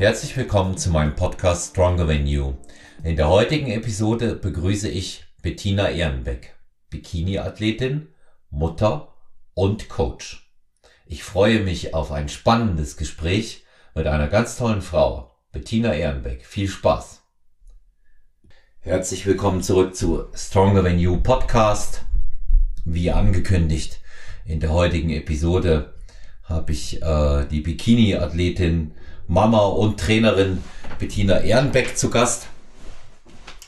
Herzlich willkommen zu meinem Podcast Stronger Than You. In der heutigen Episode begrüße ich Bettina Ehrenbeck, Bikini-Athletin, Mutter und Coach. Ich freue mich auf ein spannendes Gespräch mit einer ganz tollen Frau, Bettina Ehrenbeck. Viel Spaß! Herzlich willkommen zurück zu Stronger Than You Podcast. Wie angekündigt, in der heutigen Episode habe ich äh, die Bikini-Athletin, Mama und Trainerin Bettina Ehrenbeck zu Gast.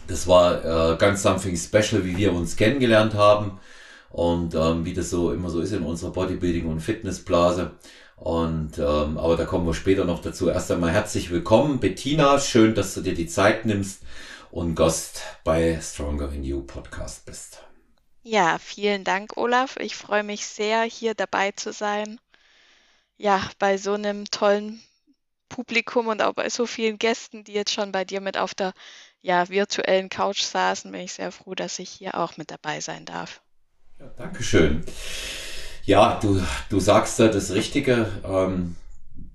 Das war äh, ganz something special, wie wir uns kennengelernt haben und ähm, wie das so immer so ist in unserer Bodybuilding- und Fitnessblase. Und ähm, aber da kommen wir später noch dazu. Erst einmal herzlich willkommen, Bettina. Schön, dass du dir die Zeit nimmst und Gast bei Stronger in You Podcast bist. Ja, vielen Dank, Olaf. Ich freue mich sehr, hier dabei zu sein. Ja, bei so einem tollen Publikum und auch bei so vielen Gästen, die jetzt schon bei dir mit auf der ja, virtuellen Couch saßen, bin ich sehr froh, dass ich hier auch mit dabei sein darf. Ja, Dankeschön. Ja, du, du sagst da das Richtige. Ähm,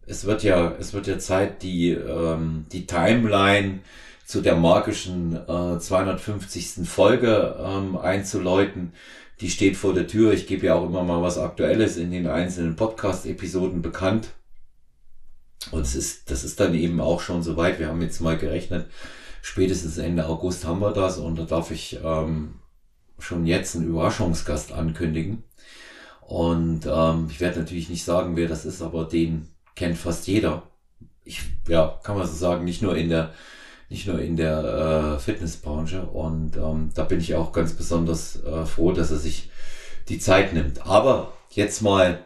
es wird ja, es wird ja Zeit, die, ähm, die Timeline zu der magischen äh, 250. Folge ähm, einzuläuten. Die steht vor der Tür. Ich gebe ja auch immer mal was Aktuelles in den einzelnen Podcast-Episoden bekannt. Und es ist, das ist dann eben auch schon soweit. Wir haben jetzt mal gerechnet, spätestens Ende August haben wir das und da darf ich ähm, schon jetzt einen Überraschungsgast ankündigen. Und ähm, ich werde natürlich nicht sagen, wer das ist, aber den kennt fast jeder. Ich, ja, kann man so sagen, nicht nur in der, nicht nur in der äh, Fitnessbranche. Und ähm, da bin ich auch ganz besonders äh, froh, dass er sich die Zeit nimmt. Aber jetzt mal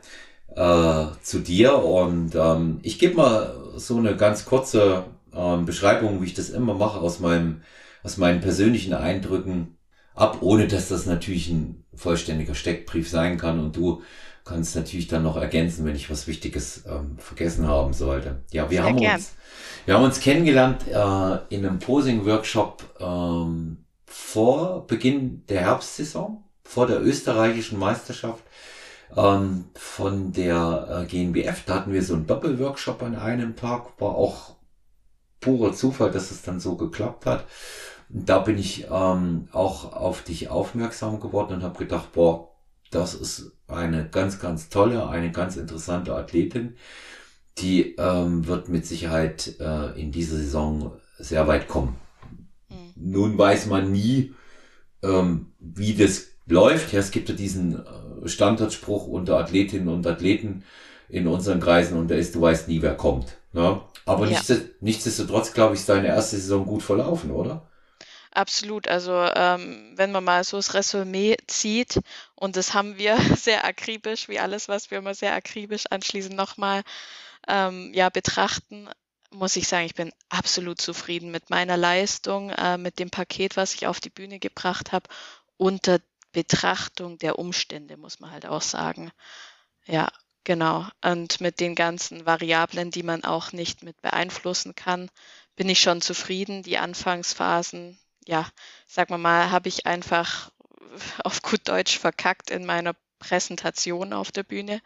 äh, zu dir und ähm, ich gebe mal so eine ganz kurze ähm, Beschreibung, wie ich das immer mache, aus meinem, aus meinen persönlichen Eindrücken ab, ohne dass das natürlich ein vollständiger Steckbrief sein kann und du kannst natürlich dann noch ergänzen, wenn ich was Wichtiges ähm, vergessen haben sollte. Ja, wir Sehr haben gern. uns, wir haben uns kennengelernt äh, in einem Posing-Workshop ähm, vor Beginn der Herbstsaison, vor der österreichischen Meisterschaft ähm, von der äh, GNBF. Da hatten wir so einen Doppelworkshop an einem Tag, war auch purer Zufall, dass es dann so geklappt hat. Da bin ich ähm, auch auf dich aufmerksam geworden und habe gedacht, boah, das ist eine ganz, ganz tolle, eine ganz interessante Athletin. Die ähm, wird mit Sicherheit äh, in dieser Saison sehr weit kommen. Mhm. Nun weiß man nie, ähm, wie das läuft. Ja, es gibt ja diesen äh, Standardspruch unter Athletinnen und Athleten in unseren Kreisen und der ist, du weißt nie, wer kommt. Ne? Aber ja. nichtsdestotrotz, glaube ich, ist deine erste Saison gut verlaufen, oder? Absolut. Also ähm, wenn man mal so das Resümee zieht, und das haben wir sehr akribisch, wie alles, was wir immer sehr akribisch anschließend nochmal ähm, ja, betrachten, muss ich sagen, ich bin absolut zufrieden mit meiner Leistung, äh, mit dem Paket, was ich auf die Bühne gebracht habe, unter Betrachtung der Umstände, muss man halt auch sagen. Ja, genau. Und mit den ganzen Variablen, die man auch nicht mit beeinflussen kann, bin ich schon zufrieden. Die Anfangsphasen ja, sagen wir mal, habe ich einfach auf gut Deutsch verkackt in meiner Präsentation auf der Bühne.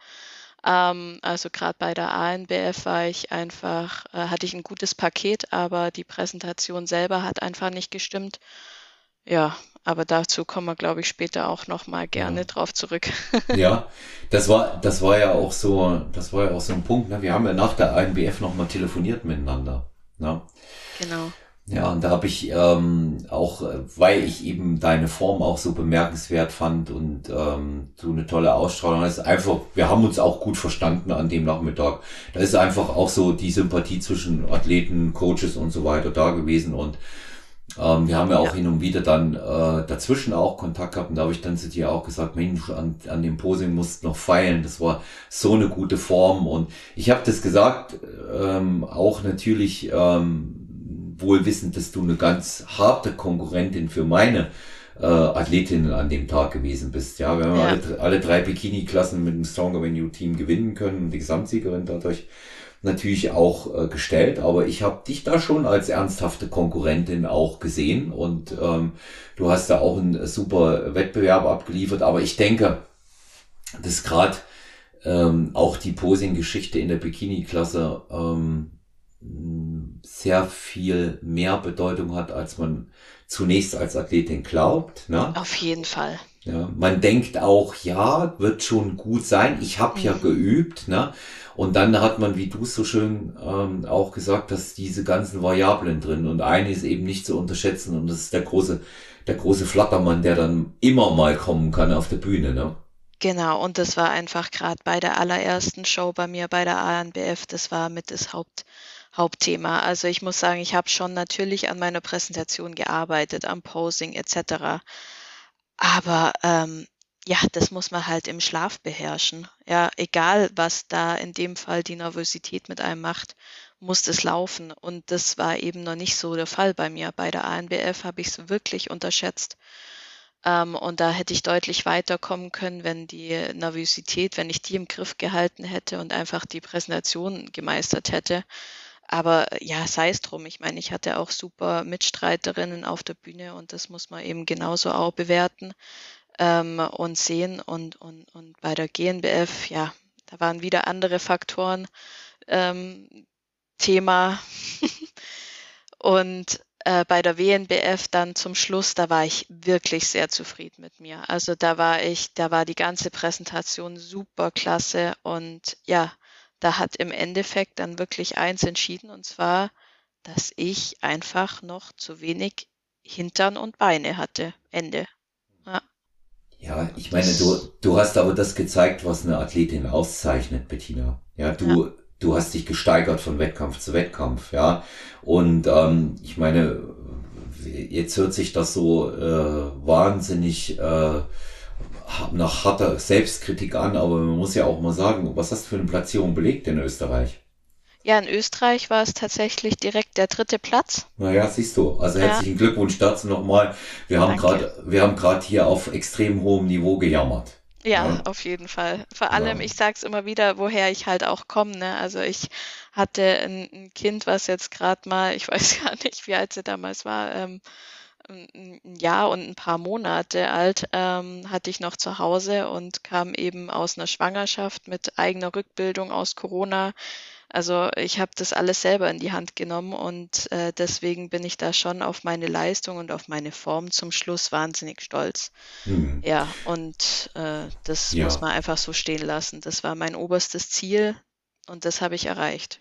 Ähm, also gerade bei der ANBF war ich einfach, äh, hatte ich ein gutes Paket, aber die Präsentation selber hat einfach nicht gestimmt. Ja, aber dazu kommen wir, glaube ich, später auch noch mal gerne ja. drauf zurück. ja, das war, das war ja auch so, das war ja auch so ein Punkt. Ne? Wir haben ja nach der ANBF noch mal telefoniert miteinander. Ne? Genau. Ja, und da habe ich ähm, auch, weil ich eben deine Form auch so bemerkenswert fand und ähm, so eine tolle Ausstrahlung ist einfach, wir haben uns auch gut verstanden an dem Nachmittag. Da ist einfach auch so die Sympathie zwischen Athleten, Coaches und so weiter da gewesen und ähm, wir haben ja auch ja. hin und wieder dann äh, dazwischen auch Kontakt gehabt und da habe ich dann zu dir auch gesagt, Mensch, an, an dem Posing musst noch feilen. Das war so eine gute Form und ich habe das gesagt, ähm, auch natürlich ähm, wohl wissend, dass du eine ganz harte Konkurrentin für meine äh, Athletinnen an dem Tag gewesen bist. Ja, wir haben ja. alle, alle drei Bikini-Klassen mit dem Stronger Venue Team gewinnen können und die Gesamtsiegerin dadurch natürlich auch äh, gestellt, aber ich habe dich da schon als ernsthafte Konkurrentin auch gesehen und ähm, du hast da auch einen super Wettbewerb abgeliefert, aber ich denke, dass gerade ähm, auch die Posing-Geschichte in der Bikini-Klasse ähm, sehr viel mehr Bedeutung hat, als man zunächst als Athletin glaubt. Ne? Auf jeden Fall. Ja, man denkt auch, ja, wird schon gut sein. Ich habe mhm. ja geübt, ne? Und dann hat man, wie du so schön ähm, auch gesagt hast, diese ganzen Variablen drin. Und eine ist eben nicht zu unterschätzen und das ist der große, der große Flattermann, der dann immer mal kommen kann auf der Bühne, ne? Genau, und das war einfach gerade bei der allerersten Show bei mir bei der ANBF, das war mit das Haupt, Hauptthema. Also ich muss sagen, ich habe schon natürlich an meiner Präsentation gearbeitet, am Posing etc. Aber ähm, ja, das muss man halt im Schlaf beherrschen. Ja, egal was da in dem Fall die Nervosität mit einem macht, muss das laufen. Und das war eben noch nicht so der Fall bei mir. Bei der ANBF habe ich es wirklich unterschätzt. Ähm, und da hätte ich deutlich weiterkommen können, wenn die Nervosität, wenn ich die im Griff gehalten hätte und einfach die Präsentation gemeistert hätte. Aber ja, sei es drum. Ich meine, ich hatte auch super Mitstreiterinnen auf der Bühne und das muss man eben genauso auch bewerten ähm, und sehen. Und, und, und bei der GNBF, ja, da waren wieder andere Faktoren ähm, Thema. und äh, bei der WNBF dann zum Schluss, da war ich wirklich sehr zufrieden mit mir. Also da war ich, da war die ganze Präsentation super klasse und ja, da hat im Endeffekt dann wirklich eins entschieden und zwar, dass ich einfach noch zu wenig Hintern und Beine hatte. Ende. Ja. Ich meine, du, du hast aber das gezeigt, was eine Athletin auszeichnet, Bettina. Ja, du, ja. du hast dich gesteigert von Wettkampf zu Wettkampf, ja. Und ähm, ich meine, jetzt hört sich das so äh, wahnsinnig äh, nach harter Selbstkritik an, aber man muss ja auch mal sagen, was hast du für eine Platzierung belegt in Österreich? Ja, in Österreich war es tatsächlich direkt der dritte Platz. Naja, siehst du. Also herzlichen ja. Glückwunsch dazu nochmal. Wir haben gerade, wir haben gerade hier auf extrem hohem Niveau gejammert. Ja, ja, auf jeden Fall. Vor allem, ja. ich sag's immer wieder, woher ich halt auch komme. Ne? Also ich hatte ein, ein Kind, was jetzt gerade mal, ich weiß gar nicht, wie alt sie damals war, ähm, ein Jahr und ein paar Monate alt, ähm, hatte ich noch zu Hause und kam eben aus einer Schwangerschaft mit eigener Rückbildung aus Corona. Also ich habe das alles selber in die Hand genommen und äh, deswegen bin ich da schon auf meine Leistung und auf meine Form zum Schluss wahnsinnig stolz. Mhm. Ja, und äh, das ja. muss man einfach so stehen lassen. Das war mein oberstes Ziel und das habe ich erreicht.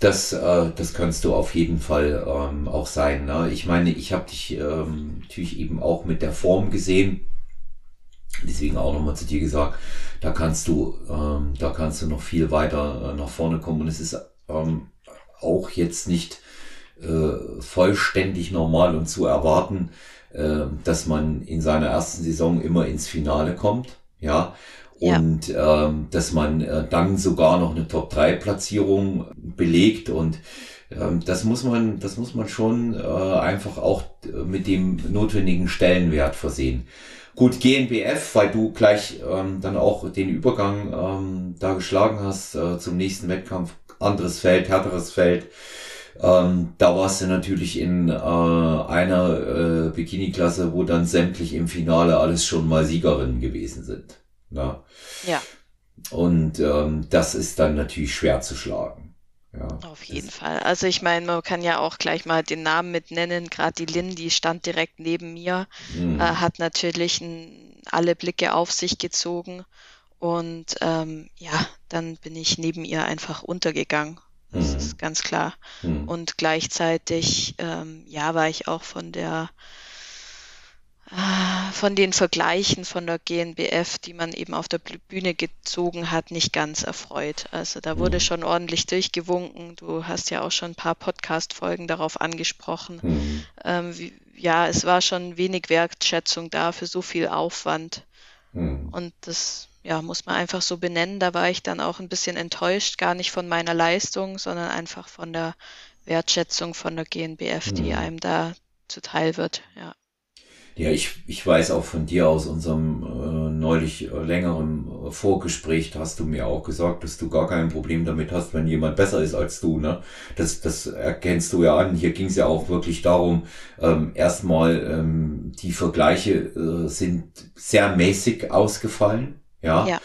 Das, äh, das kannst du auf jeden Fall ähm, auch sein. Ne? Ich meine, ich habe dich ähm, natürlich eben auch mit der Form gesehen. Deswegen auch nochmal zu dir gesagt, da kannst du, ähm, da kannst du noch viel weiter äh, nach vorne kommen. Und es ist ähm, auch jetzt nicht äh, vollständig normal und zu erwarten, äh, dass man in seiner ersten Saison immer ins Finale kommt. Ja, und ja. ähm, dass man äh, dann sogar noch eine Top-3-Platzierung belegt und ähm, das muss man, das muss man schon äh, einfach auch mit dem notwendigen Stellenwert versehen. Gut, GNBF, weil du gleich ähm, dann auch den Übergang ähm, da geschlagen hast äh, zum nächsten Wettkampf, anderes Feld, härteres Feld. Ähm, da warst du natürlich in äh, einer äh, Bikini-Klasse, wo dann sämtlich im Finale alles schon mal Siegerinnen gewesen sind. Ne? Ja. Und ähm, das ist dann natürlich schwer zu schlagen. Ja, Auf jeden Fall. Also ich meine, man kann ja auch gleich mal den Namen mit nennen. Gerade die Lynn, die stand direkt neben mir, mhm. äh, hat natürlich ein, alle Blicke auf sich gezogen. Und ähm, ja, dann bin ich neben ihr einfach untergegangen. Das mhm. ist ganz klar. Mhm. Und gleichzeitig, ähm, ja, war ich auch von der von den Vergleichen von der GNBF, die man eben auf der Bühne gezogen hat, nicht ganz erfreut. Also da wurde mhm. schon ordentlich durchgewunken. Du hast ja auch schon ein paar Podcast-Folgen darauf angesprochen. Mhm. Ähm, wie, ja, es war schon wenig Wertschätzung da für so viel Aufwand. Mhm. Und das ja, muss man einfach so benennen. Da war ich dann auch ein bisschen enttäuscht, gar nicht von meiner Leistung, sondern einfach von der Wertschätzung von der GNBF, die mhm. einem da zuteil wird. Ja. Ja, ich, ich weiß auch von dir aus unserem äh, neulich äh, längeren äh, Vorgespräch, hast du mir auch gesagt, dass du gar kein Problem damit hast, wenn jemand besser ist als du. Ne? Das, das erkennst du ja an. Hier ging es ja auch wirklich darum, ähm, erstmal ähm, die Vergleiche äh, sind sehr mäßig ausgefallen. Ja. ja.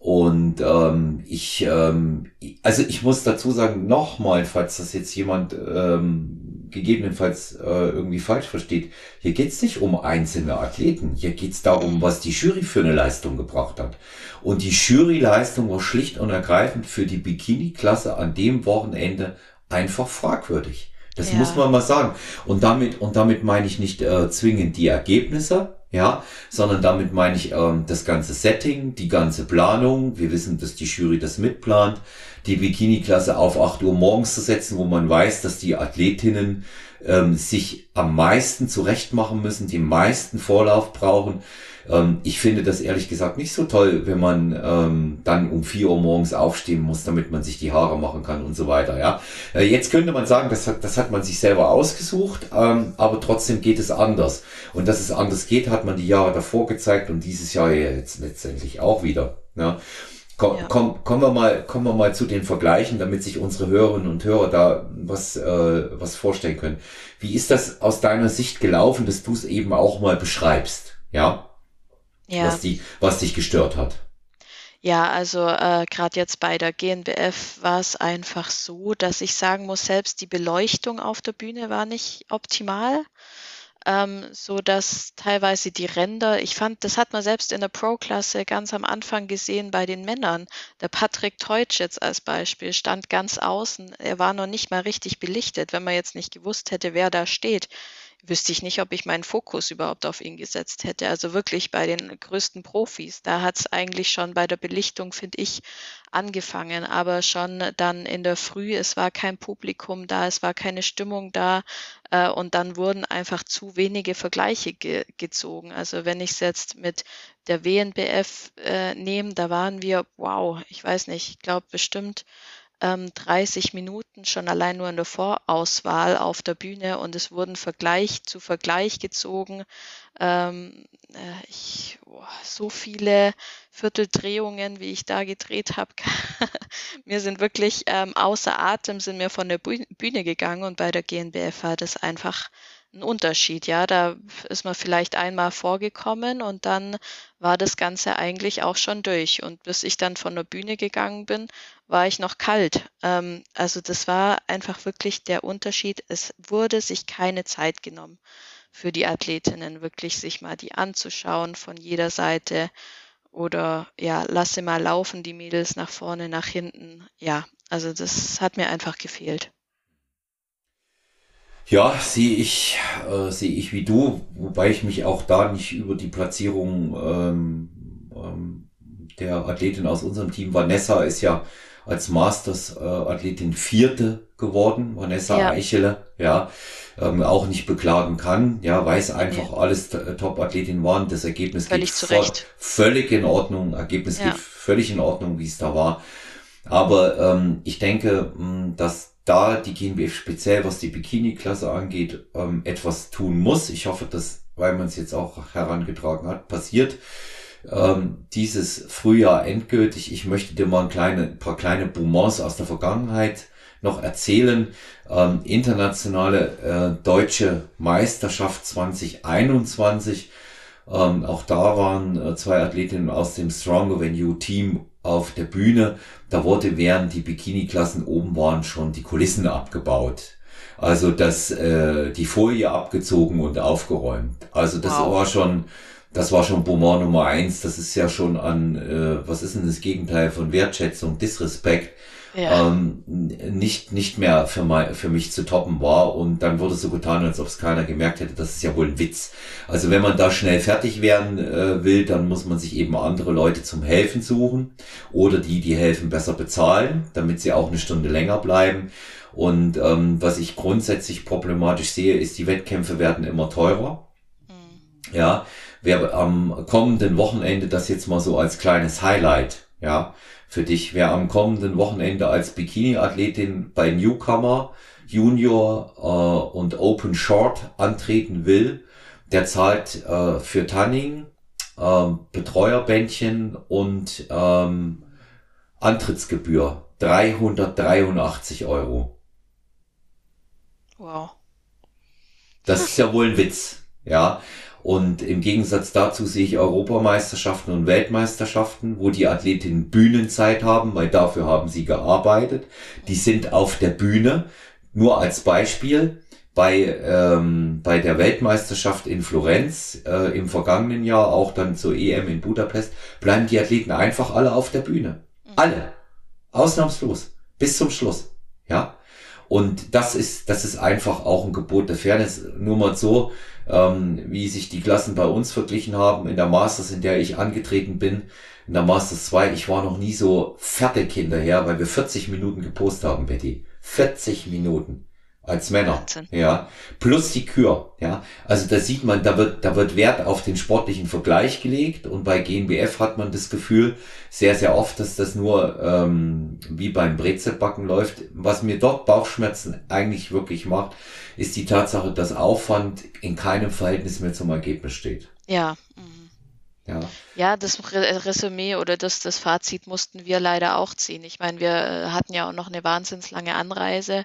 Und ähm, ich, ähm, also ich muss dazu sagen, nochmal, falls das jetzt jemand ähm, gegebenenfalls äh, irgendwie falsch versteht, hier geht's nicht um einzelne Athleten, hier geht's darum, was die Jury für eine Leistung gebracht hat. Und die Juryleistung war schlicht und ergreifend für die Bikini-Klasse an dem Wochenende einfach fragwürdig. Das ja. muss man mal sagen. Und damit, und damit meine ich nicht äh, zwingend die Ergebnisse, ja, sondern damit meine ich ähm, das ganze Setting, die ganze Planung. Wir wissen, dass die Jury das mitplant, die Bikini-Klasse auf 8 Uhr morgens zu setzen, wo man weiß, dass die Athletinnen ähm, sich am meisten zurecht machen müssen, die meisten Vorlauf brauchen. Ähm, ich finde das ehrlich gesagt nicht so toll, wenn man ähm, dann um 4 Uhr morgens aufstehen muss, damit man sich die Haare machen kann und so weiter. Ja, äh, jetzt könnte man sagen, das hat, das hat man sich selber ausgesucht, ähm, aber trotzdem geht es anders. Und dass es anders geht, hat man die Jahre davor gezeigt und dieses Jahr jetzt letztendlich auch wieder. Ja. Komm, ja. komm, kommen wir mal, kommen wir mal zu den Vergleichen, damit sich unsere Hörerinnen und Hörer da was, äh, was vorstellen können. Wie ist das aus deiner Sicht gelaufen, dass du es eben auch mal beschreibst? Ja. Ja. Was die, was dich gestört hat. Ja, also äh, gerade jetzt bei der GNBF war es einfach so, dass ich sagen muss, selbst die Beleuchtung auf der Bühne war nicht optimal ähm, so dass teilweise die Ränder, ich fand, das hat man selbst in der Pro-Klasse ganz am Anfang gesehen bei den Männern. Der Patrick Teutsch jetzt als Beispiel stand ganz außen. Er war noch nicht mal richtig belichtet. Wenn man jetzt nicht gewusst hätte, wer da steht, wüsste ich nicht, ob ich meinen Fokus überhaupt auf ihn gesetzt hätte. Also wirklich bei den größten Profis. Da hat es eigentlich schon bei der Belichtung, finde ich, angefangen, aber schon dann in der Früh, es war kein Publikum da, es war keine Stimmung da äh, und dann wurden einfach zu wenige Vergleiche ge gezogen. Also wenn ich es jetzt mit der WNBF äh, nehme, da waren wir, wow, ich weiß nicht, ich glaube bestimmt ähm, 30 Minuten schon allein nur in der Vorauswahl auf der Bühne und es wurden Vergleich zu Vergleich gezogen. Ähm, äh, ich, oh, so viele Vierteldrehungen, wie ich da gedreht habe. mir sind wirklich ähm, außer Atem, sind mir von der Bühne gegangen und bei der GNBF war das einfach ein Unterschied. Ja, da ist man vielleicht einmal vorgekommen und dann war das Ganze eigentlich auch schon durch. Und bis ich dann von der Bühne gegangen bin, war ich noch kalt. Ähm, also das war einfach wirklich der Unterschied. Es wurde sich keine Zeit genommen für die Athletinnen, wirklich sich mal die anzuschauen von jeder Seite oder ja, lasse mal laufen, die Mädels nach vorne, nach hinten. Ja, also das hat mir einfach gefehlt. Ja, sehe ich, äh, sehe ich wie du, wobei ich mich auch da nicht über die Platzierung ähm, ähm, der Athletin aus unserem Team, Vanessa ist ja als Masters-Athletin Vierte geworden, Vanessa ja. Eichele, ja, ähm, auch nicht beklagen kann, ja, weiß einfach ja. alles Top-Athletin waren, das Ergebnis völlig geht völlig in Ordnung, Ergebnis ja. geht völlig in Ordnung, wie es da war. Aber ähm, ich denke, mh, dass da die GmbF speziell, was die Bikini-Klasse angeht, ähm, etwas tun muss. Ich hoffe, dass, weil man es jetzt auch herangetragen hat, passiert ähm, dieses Frühjahr endgültig. Ich möchte dir mal ein, kleine, ein paar kleine Boumons aus der Vergangenheit noch erzählen. Ähm, internationale äh, deutsche Meisterschaft 2021. Ähm, auch da waren äh, zwei Athletinnen aus dem Stronger You Team auf der Bühne. Da wurde während die Bikini-Klassen oben waren schon die Kulissen abgebaut. Also das, äh, die Folie abgezogen und aufgeräumt. Also das wow. war schon, das war schon Beaumont Nummer eins. Das ist ja schon an, äh, was ist denn das Gegenteil von Wertschätzung, Disrespect ja. ähm, nicht, nicht mehr für, mein, für mich zu toppen war. Und dann wurde so getan, als ob es keiner gemerkt hätte. Das ist ja wohl ein Witz. Also wenn man da schnell fertig werden äh, will, dann muss man sich eben andere Leute zum Helfen suchen oder die, die helfen, besser bezahlen, damit sie auch eine Stunde länger bleiben. Und ähm, was ich grundsätzlich problematisch sehe, ist, die Wettkämpfe werden immer teurer. Mhm. Ja, wer am kommenden Wochenende das jetzt mal so als kleines Highlight, ja, für dich. Wer am kommenden Wochenende als Bikini-Athletin bei Newcomer, Junior äh, und Open Short antreten will, der zahlt äh, für Tanning, äh, Betreuerbändchen und ähm, Antrittsgebühr 383 Euro. Wow. Das ist ja wohl ein Witz, ja. Und im Gegensatz dazu sehe ich Europameisterschaften und Weltmeisterschaften, wo die Athletinnen Bühnenzeit haben, weil dafür haben sie gearbeitet. Die sind auf der Bühne. Nur als Beispiel, bei, ähm, bei der Weltmeisterschaft in Florenz äh, im vergangenen Jahr, auch dann zur EM in Budapest, bleiben die Athleten einfach alle auf der Bühne. Mhm. Alle. Ausnahmslos. Bis zum Schluss. Ja. Und das ist, das ist einfach auch ein Gebot der Fairness. Nur mal so, ähm, wie sich die Klassen bei uns verglichen haben in der Masters, in der ich angetreten bin, in der Masters 2, ich war noch nie so fertig hinterher, weil wir 40 Minuten gepostet haben, Betty. 40 Minuten als Männer. Wahnsinn. Ja. Plus die Kür. Ja. Also da sieht man, da wird, da wird Wert auf den sportlichen Vergleich gelegt und bei GNBF hat man das Gefühl sehr, sehr oft, dass das nur ähm, wie beim Brezelbacken läuft. Was mir dort Bauchschmerzen eigentlich wirklich macht, ist die Tatsache, dass Aufwand in keinem Verhältnis mehr zum Ergebnis steht. Ja. Mhm. Ja. ja, das Resümee oder das, das Fazit mussten wir leider auch ziehen. Ich meine, wir äh, hatten ja auch noch eine wahnsinnslange Anreise.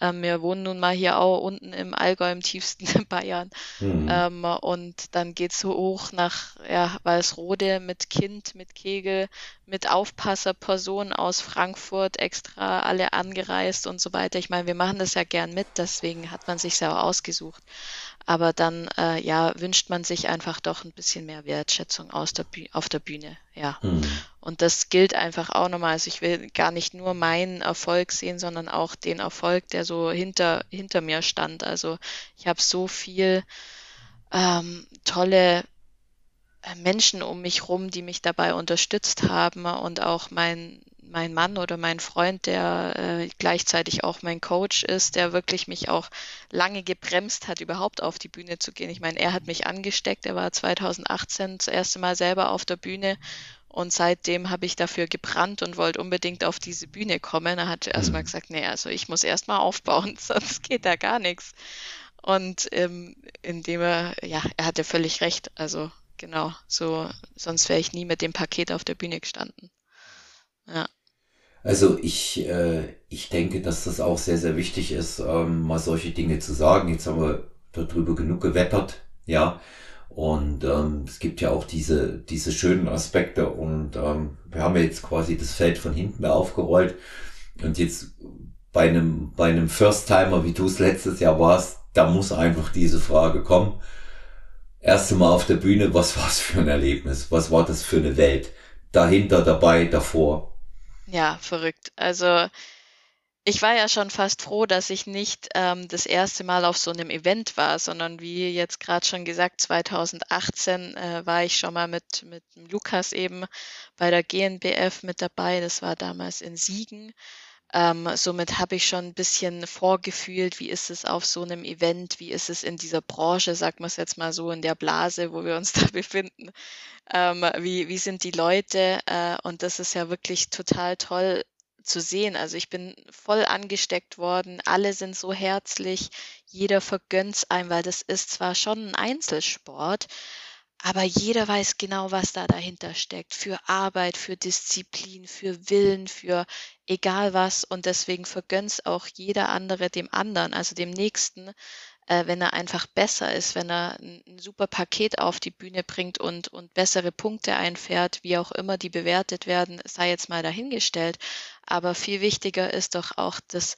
Ähm, wir wohnen nun mal hier auch unten im Allgäu, im tiefsten Bayern. Mhm. Ähm, und dann geht's so hoch nach ja, Walsrode mit Kind, mit Kegel, mit Aufpasser, Person aus Frankfurt, extra alle angereist und so weiter. Ich meine, wir machen das ja gern mit, deswegen hat man sich ja auch ausgesucht. Aber dann äh, ja, wünscht man sich einfach doch ein bisschen mehr Wertschätzung aus der auf der Bühne. Ja. Mhm. Und das gilt einfach auch nochmal. Also ich will gar nicht nur meinen Erfolg sehen, sondern auch den Erfolg, der so hinter, hinter mir stand. Also ich habe so viel ähm, tolle äh, Menschen um mich rum, die mich dabei unterstützt haben und auch mein mein Mann oder mein Freund, der äh, gleichzeitig auch mein Coach ist, der wirklich mich auch lange gebremst hat, überhaupt auf die Bühne zu gehen. Ich meine, er hat mich angesteckt. Er war 2018 das erste Mal selber auf der Bühne und seitdem habe ich dafür gebrannt und wollte unbedingt auf diese Bühne kommen. Er hat erst mal mhm. gesagt, nee, also ich muss erst mal aufbauen, sonst geht da gar nichts. Und ähm, indem er, ja, er hatte völlig recht. Also genau, so, sonst wäre ich nie mit dem Paket auf der Bühne gestanden. Ja. Also ich, äh, ich denke, dass das auch sehr, sehr wichtig ist, ähm, mal solche Dinge zu sagen. Jetzt haben wir darüber genug gewettert, ja. Und ähm, es gibt ja auch diese, diese schönen Aspekte und ähm, wir haben jetzt quasi das Feld von hinten aufgerollt. Und jetzt bei einem, bei einem First-Timer, wie du es letztes Jahr warst, da muss einfach diese Frage kommen. Erste Mal auf der Bühne, was war es für ein Erlebnis? Was war das für eine Welt? Dahinter, dabei, davor. Ja, verrückt. Also ich war ja schon fast froh, dass ich nicht ähm, das erste Mal auf so einem Event war, sondern wie jetzt gerade schon gesagt, 2018 äh, war ich schon mal mit, mit Lukas eben bei der GNBF mit dabei. Das war damals in Siegen. Ähm, somit habe ich schon ein bisschen vorgefühlt, wie ist es auf so einem Event, wie ist es in dieser Branche, sagen wir es jetzt mal so, in der Blase, wo wir uns da befinden. Ähm, wie, wie sind die Leute? Äh, und das ist ja wirklich total toll zu sehen. Also ich bin voll angesteckt worden, alle sind so herzlich, jeder vergönnt's einem, weil das ist zwar schon ein Einzelsport, aber jeder weiß genau, was da dahinter steckt. Für Arbeit, für Disziplin, für Willen, für egal was. Und deswegen vergönnt's auch jeder andere dem anderen, also dem Nächsten, äh, wenn er einfach besser ist, wenn er ein, super Paket auf die Bühne bringt und, und bessere Punkte einfährt, wie auch immer die bewertet werden, sei jetzt mal dahingestellt. Aber viel wichtiger ist doch auch das,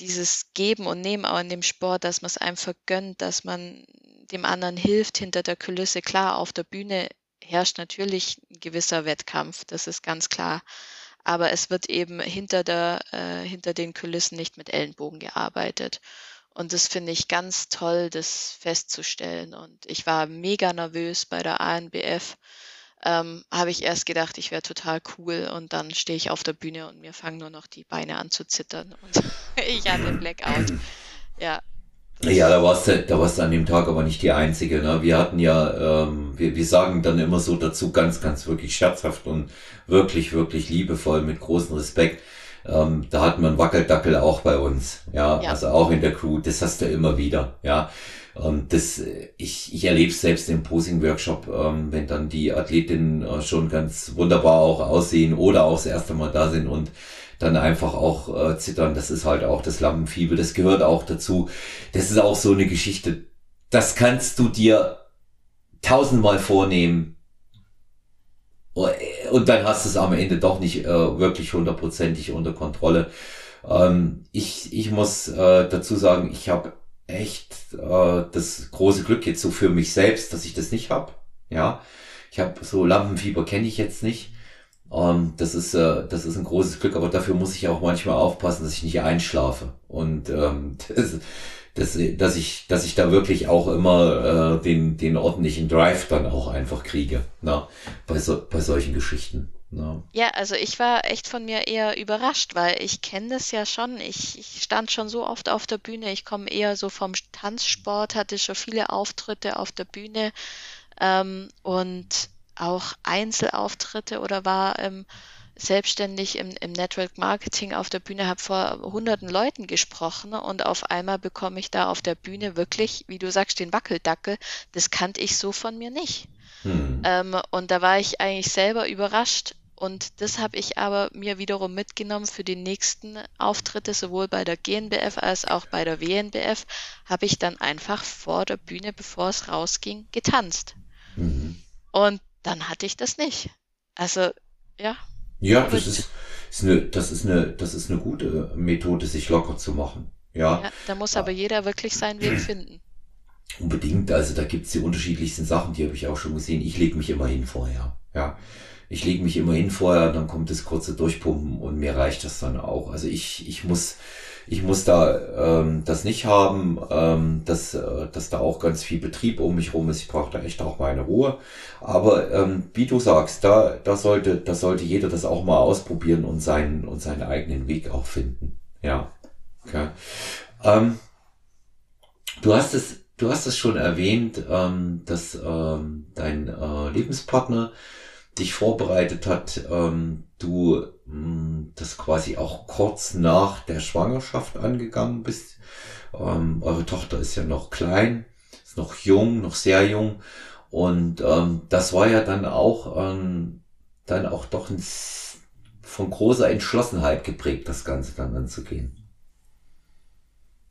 dieses Geben und Nehmen auch in dem Sport, dass man es einem vergönnt, dass man dem anderen hilft hinter der Kulisse. Klar, auf der Bühne herrscht natürlich ein gewisser Wettkampf, das ist ganz klar. Aber es wird eben hinter, der, äh, hinter den Kulissen nicht mit Ellenbogen gearbeitet. Und das finde ich ganz toll, das festzustellen. Und ich war mega nervös bei der ANBF. Ähm, habe ich erst gedacht, ich wäre total cool und dann stehe ich auf der Bühne und mir fangen nur noch die Beine an zu zittern und ich hatte Blackout. Ja, ja, da warst du, da warst du an dem Tag aber nicht die Einzige. Ne? Wir hatten ja, ähm, wir, wir sagen dann immer so dazu, ganz, ganz wirklich scherzhaft und wirklich, wirklich liebevoll, mit großem Respekt. Ähm, da hat man Wackeldackel auch bei uns, ja? ja, also auch in der Crew. Das hast du immer wieder, ja. Und das, ich, ich erlebe es selbst im Posing-Workshop, ähm, wenn dann die Athletinnen äh, schon ganz wunderbar auch aussehen oder auch das erste Mal da sind und dann einfach auch äh, zittern. Das ist halt auch das Lampenfieber, das gehört auch dazu. Das ist auch so eine Geschichte, das kannst du dir tausendmal vornehmen und dann hast du es am Ende doch nicht äh, wirklich hundertprozentig unter Kontrolle. Ähm, ich, ich muss äh, dazu sagen, ich habe echt äh, das große Glück jetzt so für mich selbst, dass ich das nicht habe. Ja, ich habe so Lampenfieber kenne ich jetzt nicht. Ähm, das ist äh, das ist ein großes Glück, aber dafür muss ich auch manchmal aufpassen, dass ich nicht einschlafe. Und ähm, das, dass, dass ich, dass ich da wirklich auch immer äh, den, den ordentlichen Drive dann auch einfach kriege, na, bei, so, bei solchen Geschichten. Na. Ja, also ich war echt von mir eher überrascht, weil ich kenne das ja schon. Ich, ich stand schon so oft auf der Bühne. Ich komme eher so vom Tanzsport, hatte schon viele Auftritte auf der Bühne ähm, und auch Einzelauftritte oder war ähm, selbstständig im, im Network Marketing auf der Bühne, habe vor hunderten Leuten gesprochen und auf einmal bekomme ich da auf der Bühne wirklich, wie du sagst, den Wackeldackel. Das kannte ich so von mir nicht. Hm. Ähm, und da war ich eigentlich selber überrascht. Und das habe ich aber mir wiederum mitgenommen für die nächsten Auftritte, sowohl bei der GNBF als auch bei der WNBF, habe ich dann einfach vor der Bühne, bevor es rausging, getanzt. Mhm. Und dann hatte ich das nicht. Also, ja, ja, das ist, ist eine, das ist eine, das ist eine gute Methode, sich locker zu machen. Ja. ja da muss aber jeder wirklich seinen Weg finden. Unbedingt, also da gibt's die unterschiedlichsten Sachen, die habe ich auch schon gesehen. Ich lege mich immer hin vorher. Ja. Ich lege mich immer hin vorher, dann kommt das kurze Durchpumpen und mir reicht das dann auch. Also ich, ich muss, ich muss da ähm, das nicht haben, ähm, dass, äh, dass da auch ganz viel Betrieb um mich rum ist. Ich brauche da echt auch meine Ruhe. Aber ähm, wie du sagst, da, da sollte, da sollte jeder das auch mal ausprobieren und seinen und seinen eigenen Weg auch finden. Ja. Okay. Ähm, du hast es, du hast es schon erwähnt, ähm, dass ähm, dein äh, Lebenspartner dich vorbereitet hat, ähm, du mh, hm, das quasi auch kurz nach der Schwangerschaft angegangen bist. Ähm, eure Tochter ist ja noch klein, ist noch jung, noch sehr jung. Und ähm, das war ja dann auch ähm, dann auch doch ein, von großer Entschlossenheit geprägt, das Ganze dann anzugehen.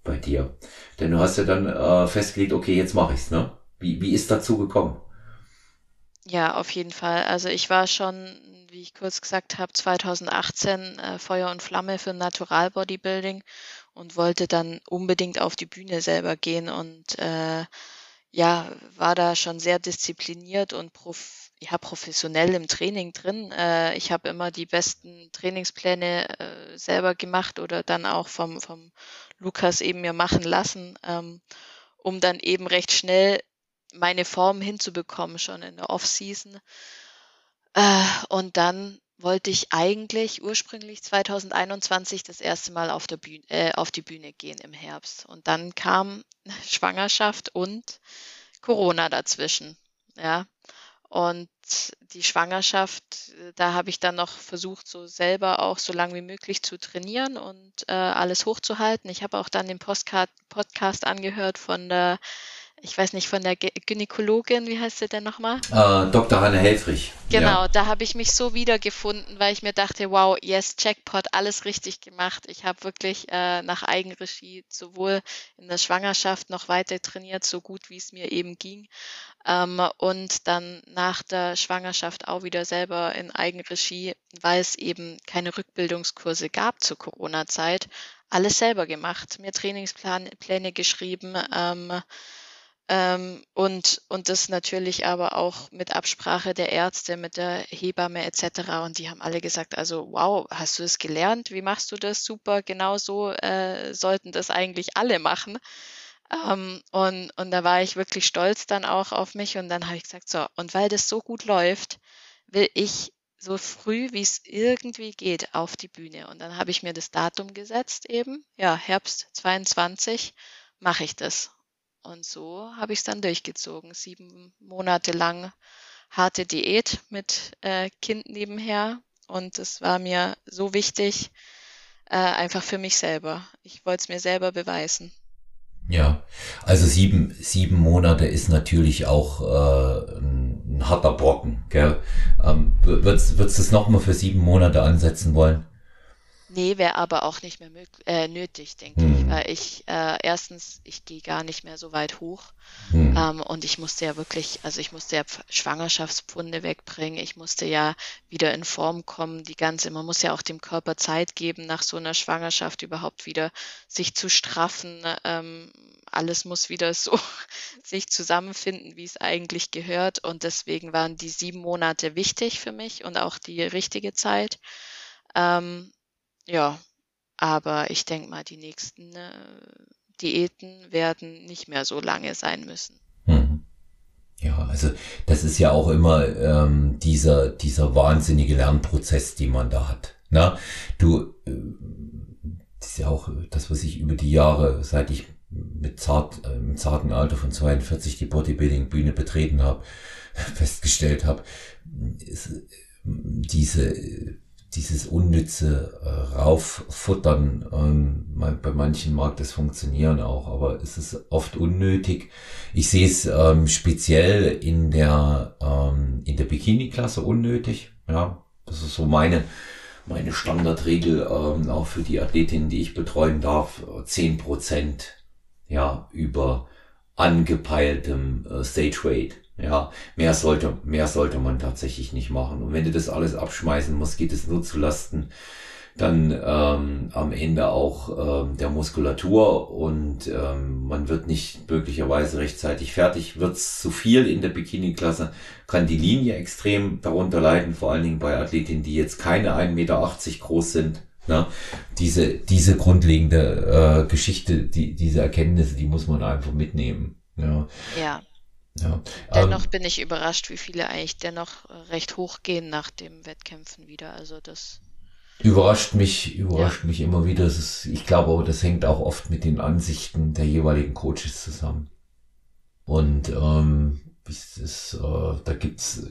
Bei dir. Denn du hast ja dann äh, festgelegt, okay, jetzt mache ich's, ne? Wie, wie ist dazu gekommen? Ja, auf jeden Fall. Also ich war schon, wie ich kurz gesagt habe, 2018 äh, Feuer und Flamme für Natural Bodybuilding und wollte dann unbedingt auf die Bühne selber gehen und äh, ja, war da schon sehr diszipliniert und prof ja, professionell im Training drin. Äh, ich habe immer die besten Trainingspläne äh, selber gemacht oder dann auch vom, vom Lukas eben mir machen lassen, ähm, um dann eben recht schnell meine Form hinzubekommen schon in der Off-Season. Äh, und dann wollte ich eigentlich ursprünglich 2021 das erste Mal auf, der Bühne, äh, auf die Bühne gehen im Herbst. Und dann kam Schwangerschaft und Corona dazwischen. Ja. Und die Schwangerschaft, da habe ich dann noch versucht, so selber auch so lange wie möglich zu trainieren und äh, alles hochzuhalten. Ich habe auch dann den Postcard Podcast angehört von der ich weiß nicht, von der Gynäkologin, wie heißt sie denn nochmal? Äh, Dr. Hanne Helfrich. Genau, ja. da habe ich mich so wiedergefunden, weil ich mir dachte, wow, yes, Jackpot, alles richtig gemacht. Ich habe wirklich äh, nach Eigenregie sowohl in der Schwangerschaft noch weiter trainiert, so gut wie es mir eben ging. Ähm, und dann nach der Schwangerschaft auch wieder selber in Eigenregie, weil es eben keine Rückbildungskurse gab zur Corona-Zeit, alles selber gemacht, mir Trainingspläne geschrieben, ähm, ähm, und, und das natürlich aber auch mit Absprache der Ärzte, mit der Hebamme etc. Und die haben alle gesagt, also wow, hast du es gelernt? Wie machst du das? Super, genau so äh, sollten das eigentlich alle machen. Ähm, und, und da war ich wirklich stolz dann auch auf mich. Und dann habe ich gesagt, so, und weil das so gut läuft, will ich so früh, wie es irgendwie geht, auf die Bühne. Und dann habe ich mir das Datum gesetzt eben, ja, Herbst 22 mache ich das. Und so habe ich es dann durchgezogen. Sieben Monate lang harte Diät mit äh, Kind nebenher. Und es war mir so wichtig, äh, einfach für mich selber. Ich wollte es mir selber beweisen. Ja, also sieben, sieben Monate ist natürlich auch äh, ein, ein harter Brocken. Gell? Ähm, würdest, du es nochmal für sieben Monate ansetzen wollen? Nee, wäre aber auch nicht mehr möglich, äh, nötig, denke mhm. mhm. weil ich äh, erstens, ich gehe gar nicht mehr so weit hoch mhm. ähm, und ich musste ja wirklich, also ich musste ja Schwangerschaftspfunde wegbringen, ich musste ja wieder in Form kommen, die ganze, man muss ja auch dem Körper Zeit geben, nach so einer Schwangerschaft überhaupt wieder sich zu straffen. Ähm, alles muss wieder so sich zusammenfinden, wie es eigentlich gehört und deswegen waren die sieben Monate wichtig für mich und auch die richtige Zeit. Ähm, ja, aber ich denke mal, die nächsten äh, Diäten werden nicht mehr so lange sein müssen. Mhm. Ja, also das ist ja auch immer ähm, dieser, dieser wahnsinnige Lernprozess, den man da hat. Na, du, äh, das ist ja auch das, was ich über die Jahre, seit ich mit zart, äh, im zarten Alter von 42 die Bodybuilding-Bühne betreten habe, festgestellt habe, diese dieses unnütze äh, Rauffuttern, ähm, bei manchen mag das funktionieren auch, aber es ist oft unnötig. Ich sehe es ähm, speziell in der ähm, in der Bikini-Klasse unnötig. Ja, das ist so meine meine Standardregel ähm, auch für die Athletinnen, die ich betreuen darf. Zehn Prozent ja über angepeiltem äh, Stage Weight. Ja, mehr sollte, mehr sollte man tatsächlich nicht machen. Und wenn du das alles abschmeißen musst, geht es nur zu Lasten dann ähm, am Ende auch ähm, der Muskulatur und ähm, man wird nicht möglicherweise rechtzeitig fertig. Wird es zu viel in der Bikini-Klasse, kann die Linie extrem darunter leiden, vor allen Dingen bei Athletinnen, die jetzt keine 1,80 Meter groß sind. Na, diese, diese grundlegende äh, Geschichte, die, diese Erkenntnisse, die muss man einfach mitnehmen. Ja. ja. Ja, dennoch ähm, bin ich überrascht, wie viele eigentlich dennoch recht hoch gehen nach dem Wettkämpfen wieder. Also das überrascht mich, überrascht ja. mich immer wieder. Ist, ich glaube aber, das hängt auch oft mit den Ansichten der jeweiligen Coaches zusammen. Und ähm, ist, äh, da gibt's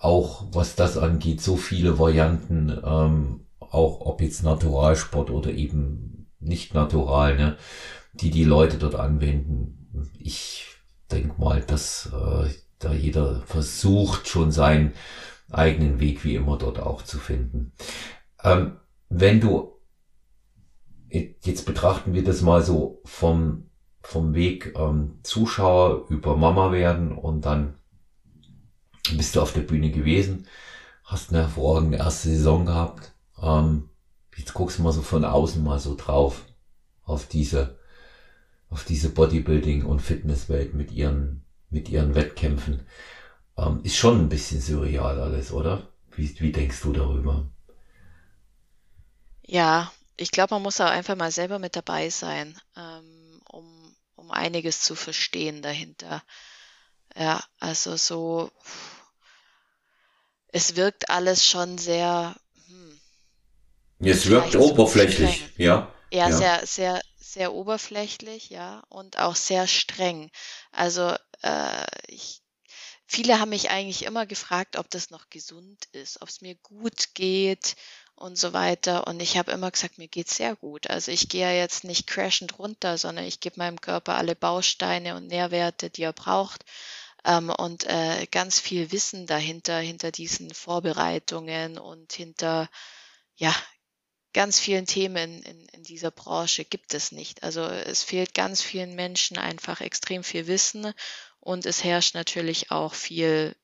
auch, was das angeht, so viele Varianten, ähm, auch ob jetzt Naturalsport oder eben nicht natural, ne, die die Leute dort anwenden. Ich denke mal, dass äh, da jeder versucht schon seinen eigenen Weg wie immer dort auch zu finden. Ähm, wenn du, jetzt betrachten wir das mal so vom, vom Weg ähm, Zuschauer über Mama werden und dann bist du auf der Bühne gewesen, hast eine hervorragende erste Saison gehabt. Ähm, jetzt guckst du mal so von außen mal so drauf auf diese auf diese Bodybuilding- und Fitnesswelt mit ihren, mit ihren Wettkämpfen. Ähm, ist schon ein bisschen surreal alles, oder? Wie, wie denkst du darüber? Ja, ich glaube, man muss auch einfach mal selber mit dabei sein, ähm, um, um einiges zu verstehen dahinter. Ja, also so, es wirkt alles schon sehr. Hm, es wirkt oberflächlich, ja. Ja, ja, sehr, sehr, sehr oberflächlich, ja, und auch sehr streng. Also äh, ich, viele haben mich eigentlich immer gefragt, ob das noch gesund ist, ob es mir gut geht und so weiter. Und ich habe immer gesagt, mir geht's sehr gut. Also ich gehe ja jetzt nicht crashend runter, sondern ich gebe meinem Körper alle Bausteine und Nährwerte, die er braucht. Ähm, und äh, ganz viel Wissen dahinter, hinter diesen Vorbereitungen und hinter ja, ganz vielen Themen in, in dieser Branche gibt es nicht. Also es fehlt ganz vielen Menschen einfach extrem viel Wissen und es herrscht natürlich auch viel